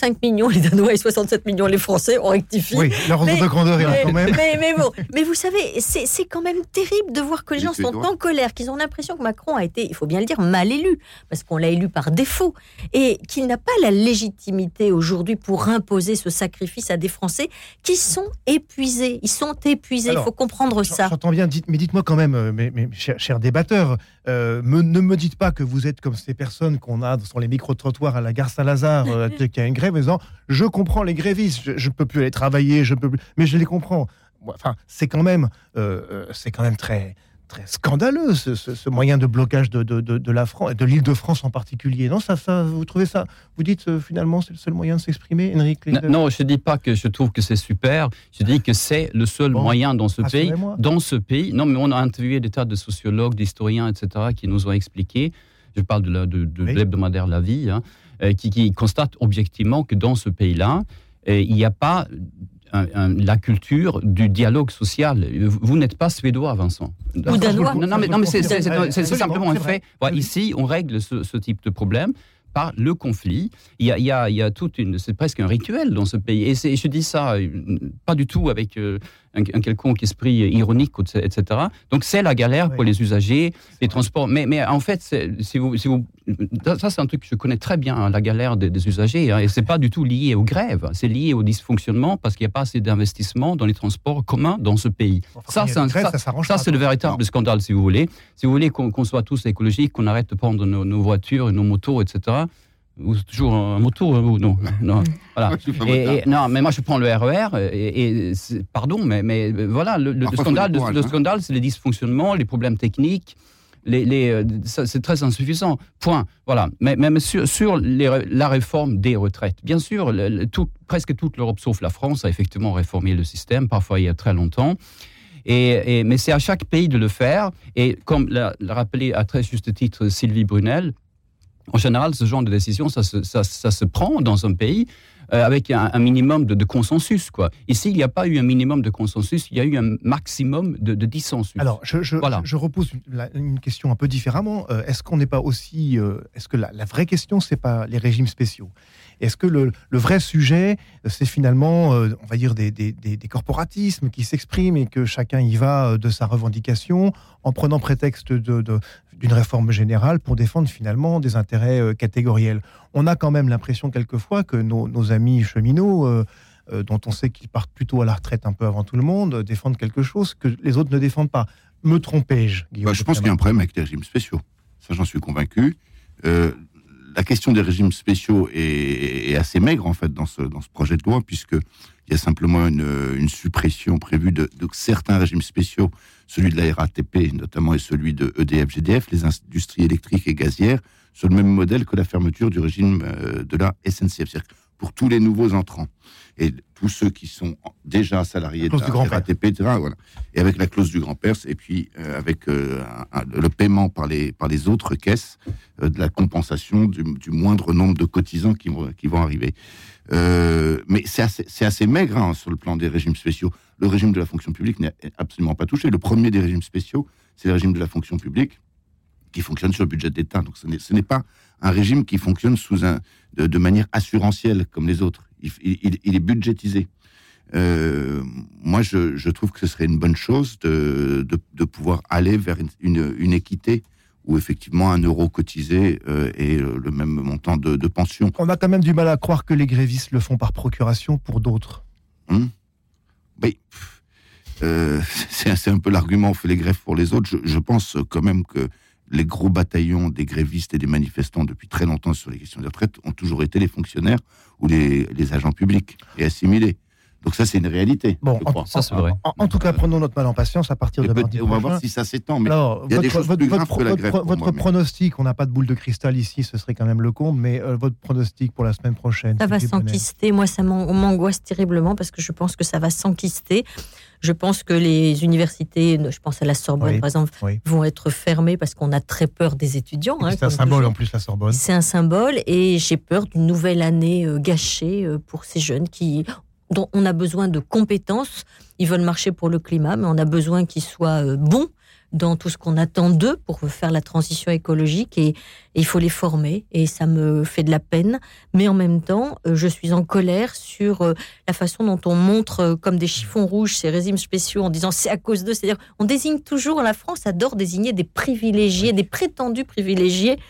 5 millions les Danois et 67 millions les Français, on rectifie. Oui, la de grandeur est là quand même. Mais, bon, mais vous savez, c'est quand même terrible de voir que les gens sont en colère, qu'ils ont l'impression que Macron a été, il faut bien le dire, mal élu, parce qu'on l'a élu par défaut, et qu'il n'a pas la légitimité aujourd'hui pour imposer ce sacrifice à des Français qui sont épuisés. Ils sont épuisés, il faut comprendre ça. J'entends bien, dites, mais dites-moi quand même, euh, mes, chers, débatteurs, euh, ne me dites pas que vous êtes comme ces personnes qu'on a sur les micro-trottoirs à la gare Saint-Lazare, euh, qui a une grève, en disant Je comprends les grévistes, je ne peux plus aller travailler, je peux plus... mais je les comprends. Enfin, c'est quand même, euh, c'est quand même très, très scandaleux ce, moyen de blocage de, de, de, la France, de l'île de France en particulier. Non, ça, ça, vous trouvez ça Vous dites finalement c'est le seul moyen de s'exprimer, Enrique non, je ne dis pas que je trouve que c'est super. Je dis que c'est le seul moyen dans ce pays. Dans ce pays, non, mais on a interviewé des tas de sociologues, d'historiens, etc., qui nous ont expliqué. Je parle de, l'hebdomadaire La Vie. Hein, euh, qui, constate objectivement que dans ce pays-là, euh, il n'y a pas la culture du dialogue social. Vous, n'êtes pas suédois, Vincent. Ou danois. Non, mais, non, mais c'est simplement un fait. ici, on règle ce, ce, type de problème par le conflit. Il y a, il y a, il y a toute une, c'est presque un rituel dans ce pays. Et je dis ça euh, pas du tout avec euh, un, quelconque esprit ironique, etc. Donc c'est la galère pour les usagers, les transports. Mais, mais en fait, si vous, si vous, ça c'est un truc que je connais très bien, hein, la galère des, usagers. Hein, et c'est pas du tout lié aux grèves, c'est lié au dysfonctionnement parce qu'il n'y a pas assez d'investissement dans les transports communs dans ce pays. ça, c'est ça, c'est le véritable scandale, si vous voulez. Si vous voulez qu'on soit tous écologiques, qu'on arrête de prendre nos, nos voitures et nos motos, etc ou toujours un moto ou non non voilà. Et, non mais moi je prends le RER e et, pardon mais mais voilà le, scandale le, hein. scandale c'est les dysfonctionnements les problèmes techniques les, les euh, c'est très insuffisant. Point. Voilà. Mais même sur, sur la réforme des retraites. Bien sûr tout, presque toute l'Europe sauf la France a effectivement réformé le système parfois il y a très longtemps. Et, mais c'est à chaque pays de le faire. Et comme l'a rappelé à très juste titre Sylvie Brunel en général, ce genre de décision, ça se, ça, se prend dans un pays euh, avec un, minimum de, consensus. Quoi. Ici, il n'y a pas eu un minimum de consensus, il y a eu un maximum de, dissensus. Alors, je, je, repose une, question un peu différemment. Euh, est-ce qu'on n'est pas aussi... Euh, est-ce que la, la vraie question, c'est pas les régimes spéciaux? Est-ce que le, vrai sujet, c'est finalement, on va dire, des, corporatismes qui s'expriment et que chacun y va de sa revendication en prenant prétexte de, d'une réforme générale pour défendre finalement des intérêts euh, catégoriels. On a quand même l'impression quelquefois que nos, amis cheminots, euh, euh, dont on sait qu'ils partent plutôt à la retraite un peu avant tout le monde, défendent quelque chose que les autres ne défendent pas. Me trompais-je, bah, Je pense qu'il y a un problème avec les régimes spéciaux. Ça, j'en suis convaincu. la question des régimes spéciaux est, assez maigre, en fait, dans ce, dans ce projet de loi, puisque il y a simplement une, suppression prévue de, de, certains régimes spéciaux celui de la RATP notamment et celui de EDF-GDF, les industries électriques et gazières, sur le même modèle que la fermeture du régime euh, de la SNCF. Pour tous les nouveaux entrants et tous ceux qui sont déjà salariés de la RATP, etc. Voilà. Et avec la clause du grand-père, et puis euh, avec euh, le paiement par les, par les autres caisses de la compensation du, moindre nombre de cotisants qui vont arriver. Mais c'est assez, maigre hein, sur le plan des régimes spéciaux le régime de la fonction publique n'est absolument pas touché. Le premier des régimes spéciaux, c'est le régime de la fonction publique qui fonctionne sur le budget d'État. Donc ce n'est pas un régime qui fonctionne de, manière assurantielle comme les autres. Il, est budgétisé. Euh, moi, je, trouve que ce serait une bonne chose de, pouvoir aller vers une, équité où effectivement un euro cotisé euh, est le même montant de, pension. On a quand même du mal à croire que les grévistes le font par procuration pour d'autres. Hum oui, euh, c'est un peu l'argument, on fait les grèves pour les autres. Je, pense quand même que les gros bataillons des grévistes et des manifestants depuis très longtemps sur les questions de retraite ont toujours été les fonctionnaires ou les agents publics et assimilés. Donc ça, c'est une réalité. Bon, en, ça, c'est vrai. En, tout cas, prenons notre mal en patience à partir de mardi On va voir si ça s'étend. Mais Alors, il y a votre, des choses votre, plus graves que la grève votre pronostic, on n'a pas de boule de cristal ici, ce serait quand même le comble, mais euh, votre pronostic pour la semaine prochaine Ça va s'enquister. Moi, ça m'angoisse terriblement parce que je pense que ça va s'enquister. Je pense que les universités, je pense à la Sorbonne par exemple, vont être fermées parce qu'on a très peur des étudiants. Hein, c'est un symbole en plus la Sorbonne. C'est un symbole et j'ai peur d'une nouvelle année euh, gâchée euh, pour ces jeunes qui dont on a besoin de compétences. Ils veulent marcher pour le climat, mais on a besoin qu'ils soient euh, bons dans tout ce qu'on attend d'eux pour faire la transition écologique et, il faut les former et ça me fait de la peine. Mais en même temps, euh, je suis en colère sur euh, la façon dont on montre comme des chiffons rouges ces régimes spéciaux en disant c'est à cause d'eux. C'est-à-dire, on désigne toujours, la France adore désigner des privilégiés, des prétendus privilégiés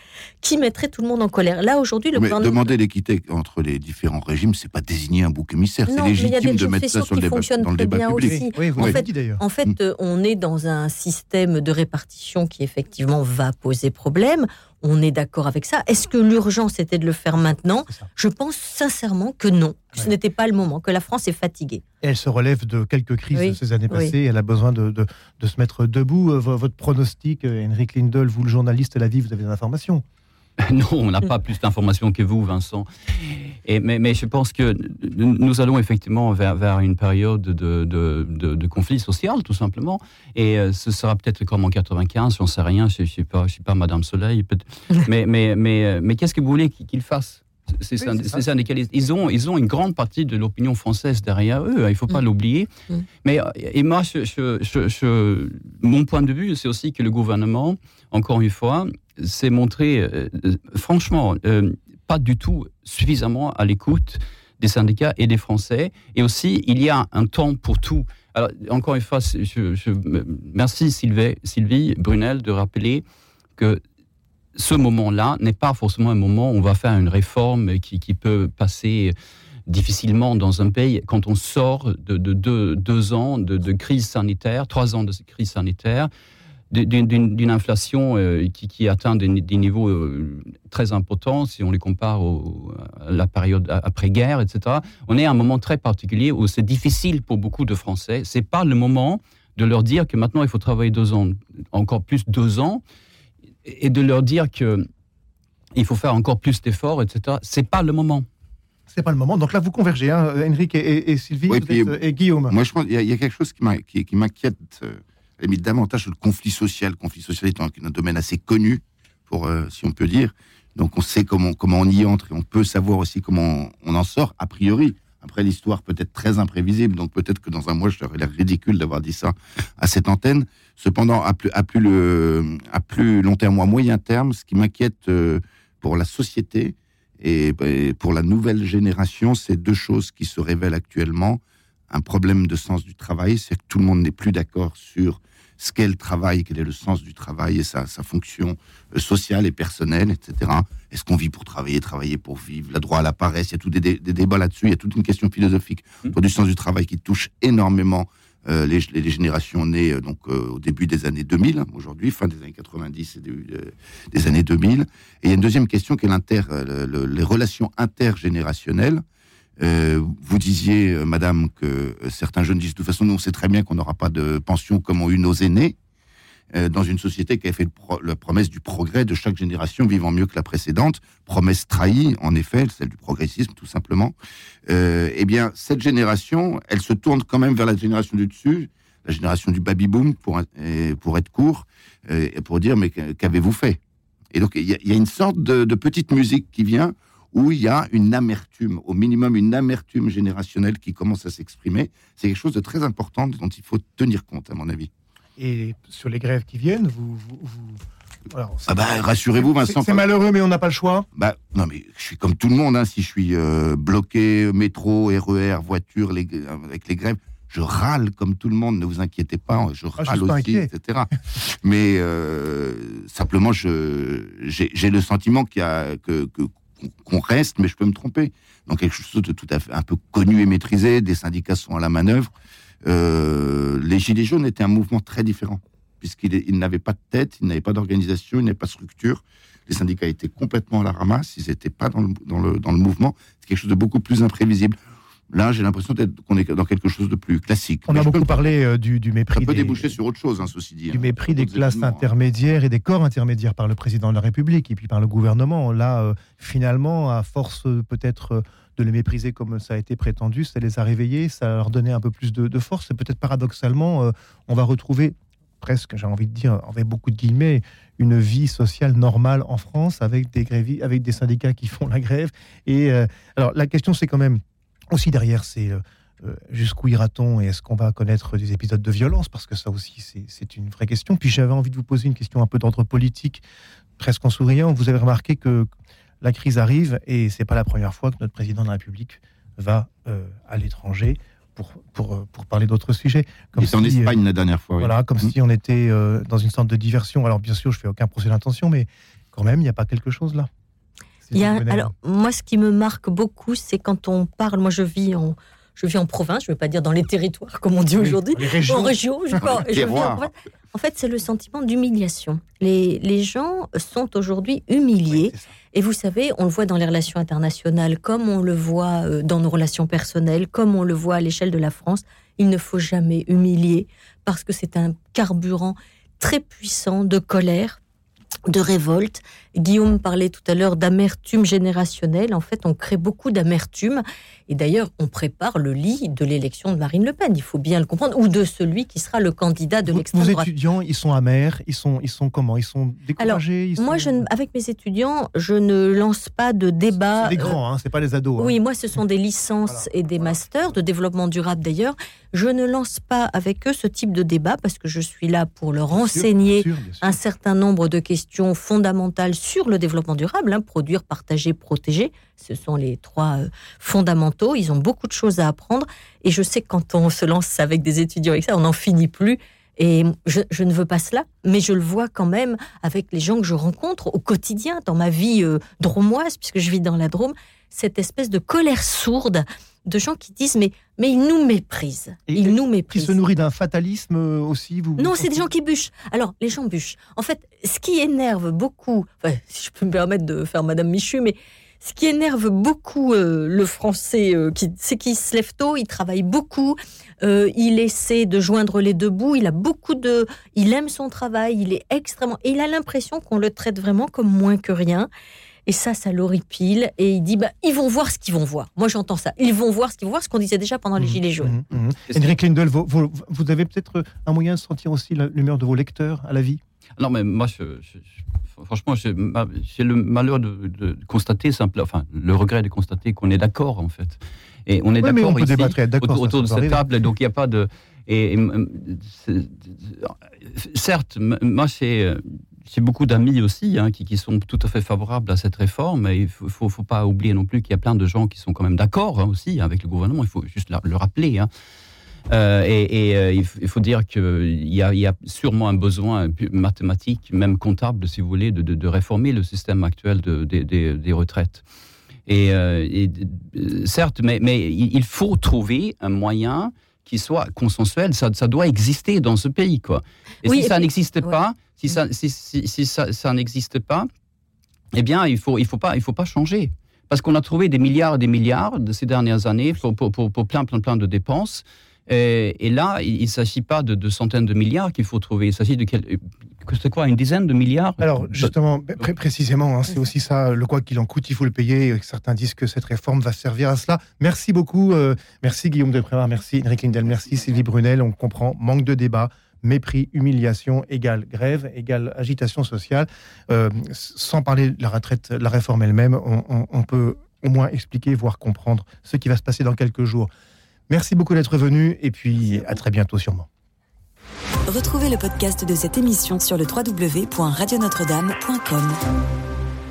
qui mettraient tout le monde en colère. Là, aujourd'hui, le mais Demander l'équité entre les différents régimes, c'est pas désigner un bouc émissaire. C'est légitime de mettre ça sur le débat, dans le débat public. Oui, en, fait, en fait, mm. on est dans un système de répartition qui effectivement va poser problème on est d'accord avec ça. Est-ce que l'urgence était de le faire maintenant Je pense sincèrement que non, que ce n'était pas le moment, que la France est fatiguée. elle se relève de quelques crises de ces années passées, elle a besoin de, se mettre debout. Euh, votre pronostic, euh, Henrik Lindel, vous le journaliste La Vie, vous avez des informations Non, on n'a pas plus d'informations que vous, Vincent. Et, mais, je pense que nous allons effectivement vers, une période de, conflit social, tout simplement. Et euh, ce sera peut-être comme en 95, j'en sais rien, je ne suis, pas, pas Madame Soleil. mais mais, mais, euh, mais qu'est-ce que vous voulez qu'ils fassent c'est Ils ont, ils ont une grande partie de l'opinion française derrière eux, hein, il ne faut pas mm. l'oublier. Mm. Mais euh, et moi, je, mon point de vue, c'est aussi que le gouvernement, encore une fois, s'est montré, euh, franchement, euh, pas du tout suffisamment à l'écoute des syndicats et des Français. Et aussi, il y a un temps pour tout. Alors, encore une fois, je, merci Sylvie, Sylvie Brunel de rappeler que ce moment-là n'est pas forcément un moment où on va faire une réforme qui, peut passer difficilement dans un pays quand on sort de, deux, ans de, crise sanitaire, trois ans de crise sanitaire, d'une inflation euh, qui, atteint des, niveaux euh, très importants si on les compare à la période après-guerre, etc. On est à un moment très particulier où c'est difficile pour beaucoup de Français. C'est pas le moment de leur dire que maintenant il faut travailler deux ans, encore plus deux ans, et de leur dire que il faut faire encore plus d'efforts, etc. C'est pas le moment. C'est pas le moment. Donc là, vous convergez, hein, Henrik et, Sylvie, et, Guillaume. Moi, je pense qu'il y, a quelque chose qui m'inquiète, euh, davantage le conflit social. Le conflit social est un, un domaine assez connu, pour, euh, si on peut dire. Donc on sait comment, comment on y entre et on peut savoir aussi comment on en sort, a priori. Après, l'histoire peut être très imprévisible, donc peut-être que dans un mois, je serais ridicule d'avoir dit ça à cette antenne. Cependant, à plus, à plus, le, à plus long terme ou à moyen terme, ce qui m'inquiète euh, pour la société et pour la nouvelle génération, c'est deux choses qui se révèlent actuellement. Un problème de sens du travail, c'est que tout le monde n'est plus d'accord sur ce qu'est le travail, quel est le sens du travail et sa, sa fonction euh, sociale et personnelle, etc. Est-ce qu'on vit pour travailler, travailler pour vivre, le droit à la paresse, il y a tous des, débats là-dessus, il y a toute une question philosophique mmh. pour du sens du travail qui touche énormément euh, les, les, générations nées euh, donc au début des années 2000, hein, aujourd'hui, fin des années 90 et début des années 2000. Et il y a une deuxième question qui est l'inter, les relations intergénérationnelles. Euh, vous disiez, euh, madame, que euh, certains jeunes disent de toute façon, nous, on sait très bien qu'on n'aura pas de pension comme ont eu nos aînés, dans une société qui a fait la promesse du progrès de chaque génération vivant mieux que la précédente, promesse trahie, en effet, celle du progressisme, tout simplement. eh bien, cette génération, elle se tourne quand même vers la génération du dessus, la génération du baby-boom, pour, pour être court, et pour dire, mais qu'avez-vous fait? Et donc, il y, a une sorte de, de petite musique qui vient où il y a une amertume, au minimum une amertume générationnelle qui commence à s'exprimer. C'est quelque chose de très important dont il faut tenir compte, à mon avis. Et sur les grèves qui viennent, vous... ah bah, rassurez-vous, Vincent. C'est malheureux, mais on n'a pas le choix. Bah, non, mais je suis comme tout le monde. Hein, si je suis euh, bloqué, métro, RER, voiture, les, avec les grèves, je râle comme tout le monde, ne vous inquiétez pas, je ah, râle aussi, etc. Mais euh, simplement, j'ai le sentiment qu'il y a que, que qu'on reste, mais je peux me tromper, dans quelque chose de tout à fait un peu connu et maîtrisé, des syndicats sont à la manœuvre. Euh, les Gilets jaunes étaient un mouvement très différent, puisqu'ils n'avaient pas de tête, ils n'avaient pas d'organisation, ils n'avaient pas de structure. Les syndicats étaient complètement à la ramasse, ils n'étaient pas dans le, dans le, dans le mouvement. C'est quelque chose de beaucoup plus imprévisible. Là, j'ai l'impression qu'on est dans quelque chose de plus classique. On a beaucoup parlé euh, du, mépris. Ça peut déboucher sur autre chose, hein, ceci dit. Du hein, mépris des classes intermédiaires et des corps intermédiaires par le président de la République et puis par le gouvernement. Là, euh, finalement, à force euh, peut-être de les mépriser comme ça a été prétendu, ça les a réveillés, ça leur donnait un peu plus de, force. Et peut-être paradoxalement, on va retrouver presque, j'ai envie de dire, avec beaucoup de guillemets, une vie sociale normale en France avec des avec des syndicats qui font la grève. Et alors la question, c'est quand même aussi derrière, c'est euh, euh, jusqu'où ira-t-on et est-ce qu'on va connaître des épisodes de violence? Parce que ça aussi, c'est une vraie question. Puis j'avais envie de vous poser une question un peu d'ordre politique, presque en souriant. Vous avez remarqué que la crise arrive et c'est pas la première fois que notre président de la République va euh, à l'étranger pour, pour, pour, parler d'autres sujets. Comme si, en Espagne la dernière fois. Voilà, comme mmh. si on était dans une sorte de diversion. Alors bien sûr, je fais aucun procès d'intention, mais quand même, il n'y a pas quelque chose là alors, moi, ce qui me marque beaucoup, c'est quand on parle. Moi, je vis en, je vis en province, je ne veux pas dire dans les territoires, comme on dit aujourd'hui. En région, je, je en, en fait, c'est le sentiment d'humiliation. Les, les, gens sont aujourd'hui humiliés. et vous savez, on le voit dans les relations internationales, comme on le voit euh, dans nos relations personnelles, comme on le voit à l'échelle de la France. Il ne faut jamais humilier parce que c'est un carburant très puissant de colère, de révolte. Guillaume parlait tout à l'heure d'amertume générationnelle. En fait, on crée beaucoup d'amertume. Et d'ailleurs, on prépare le lit de l'élection de Marine Le Pen. Il faut bien le comprendre. Ou de celui qui sera le candidat de l'extrême droite. Vos étudiants, ils sont amers. Ils sont, ils sont comment? Ils sont découragés moi, je, avec mes étudiants, je ne lance pas de débat. C'est des grands, hein, c'est pas les ados. Hein. Oui, moi, ce sont des licences et des masters de développement durable d'ailleurs. Je ne lance pas avec eux ce type de débat parce que je suis là pour leur enseigner un certain nombre de questions fondamentales sur le développement durable, hein, produire, partager, protéger. Ce sont les trois euh, fondamentaux. Ils ont beaucoup de choses à apprendre. Et je sais que quand on se lance avec des étudiants avec ça, on n'en finit plus. Et je, ne veux pas cela, mais je le vois quand même avec les gens que je rencontre au quotidien, dans ma vie euh, dromoise, puisque je vis dans la Drôme, cette espèce de colère sourde de gens qui disent mais mais ils nous méprisent. ils nous méprisent. Qui se nourrit d'un fatalisme euh, aussi vous Non, c'est des gens qui bûchent. Alors les gens bûchent. En fait, ce qui énerve beaucoup, si je peux me permettre de faire Madame Michu, mais ce qui énerve beaucoup euh, le français, euh, c'est qu'il se lève tôt, il travaille beaucoup, il essaie de joindre les deux bouts, il a beaucoup de, il aime son travail, il est extrêmement, et il a l'impression qu'on le traite vraiment comme moins que rien. Et ça, ça l'horripile. Et il dit, bah, ils vont voir ce qu'ils vont voir. Moi, j'entends ça. Ils vont voir ce qu'ils vont voir, ce qu'on disait déjà pendant les mmh, Gilets jaunes. Mmh, mmh. Henrik Lindel, vous, avez peut-être un moyen de sentir aussi l'humeur de vos lecteurs à la vie? Non, mais moi, franchement, j'ai le malheur de, constater, simple, enfin, le regret de constater qu'on est d'accord, en fait. Et on est d'accord ici, autour, autour de cette table, donc il n'y a pas de. Et, certes, moi, c'est j'ai beaucoup d'amis aussi hein, qui, sont tout à fait favorables à cette réforme. Et il ne faut, faut, pas oublier non plus qu'il y a plein de gens qui sont quand même d'accord hein, aussi avec le gouvernement. Il faut juste le rappeler. Hein. Euh, et, euh, il, faut dire qu'il y, y, a sûrement un besoin mathématique, même comptable, si vous voulez, de, de, réformer le système actuel de, des retraites. Et, euh, certes, mais, mais, il faut trouver un moyen qui soit consensuel. Ça, ça doit exister dans ce pays, quoi. Et si ça n'existe pas, si ça, si, si, ça, ça n'existe pas, eh bien, il faut, il faut pas, il faut pas changer. Parce qu'on a trouvé des milliards et des milliards de ces dernières années pour, pour, pour, pour plein, plein, plein de dépenses. Et, là, il ne s'agit pas de, centaines de milliards qu'il faut trouver. Il s'agit de c'est quoi, une dizaine de milliards Alors, justement, précisément, hein, c'est aussi ça, le quoi qu'il en coûte, il faut le payer. Certains disent que cette réforme va servir à cela. Merci beaucoup. Euh, merci Guillaume Deprémar, merci Henrik Lindel, merci Sylvie Brunel. On comprend, manque de débat, mépris, humiliation égale grève, égale agitation sociale. Euh, sans parler de la retraite, la réforme elle-même, on peut au moins expliquer, voire comprendre ce qui va se passer dans quelques jours. Merci beaucoup d'être venu et puis à très bientôt sûrement. Retrouvez le podcast de cette émission sur le www.radionotre-dame.com.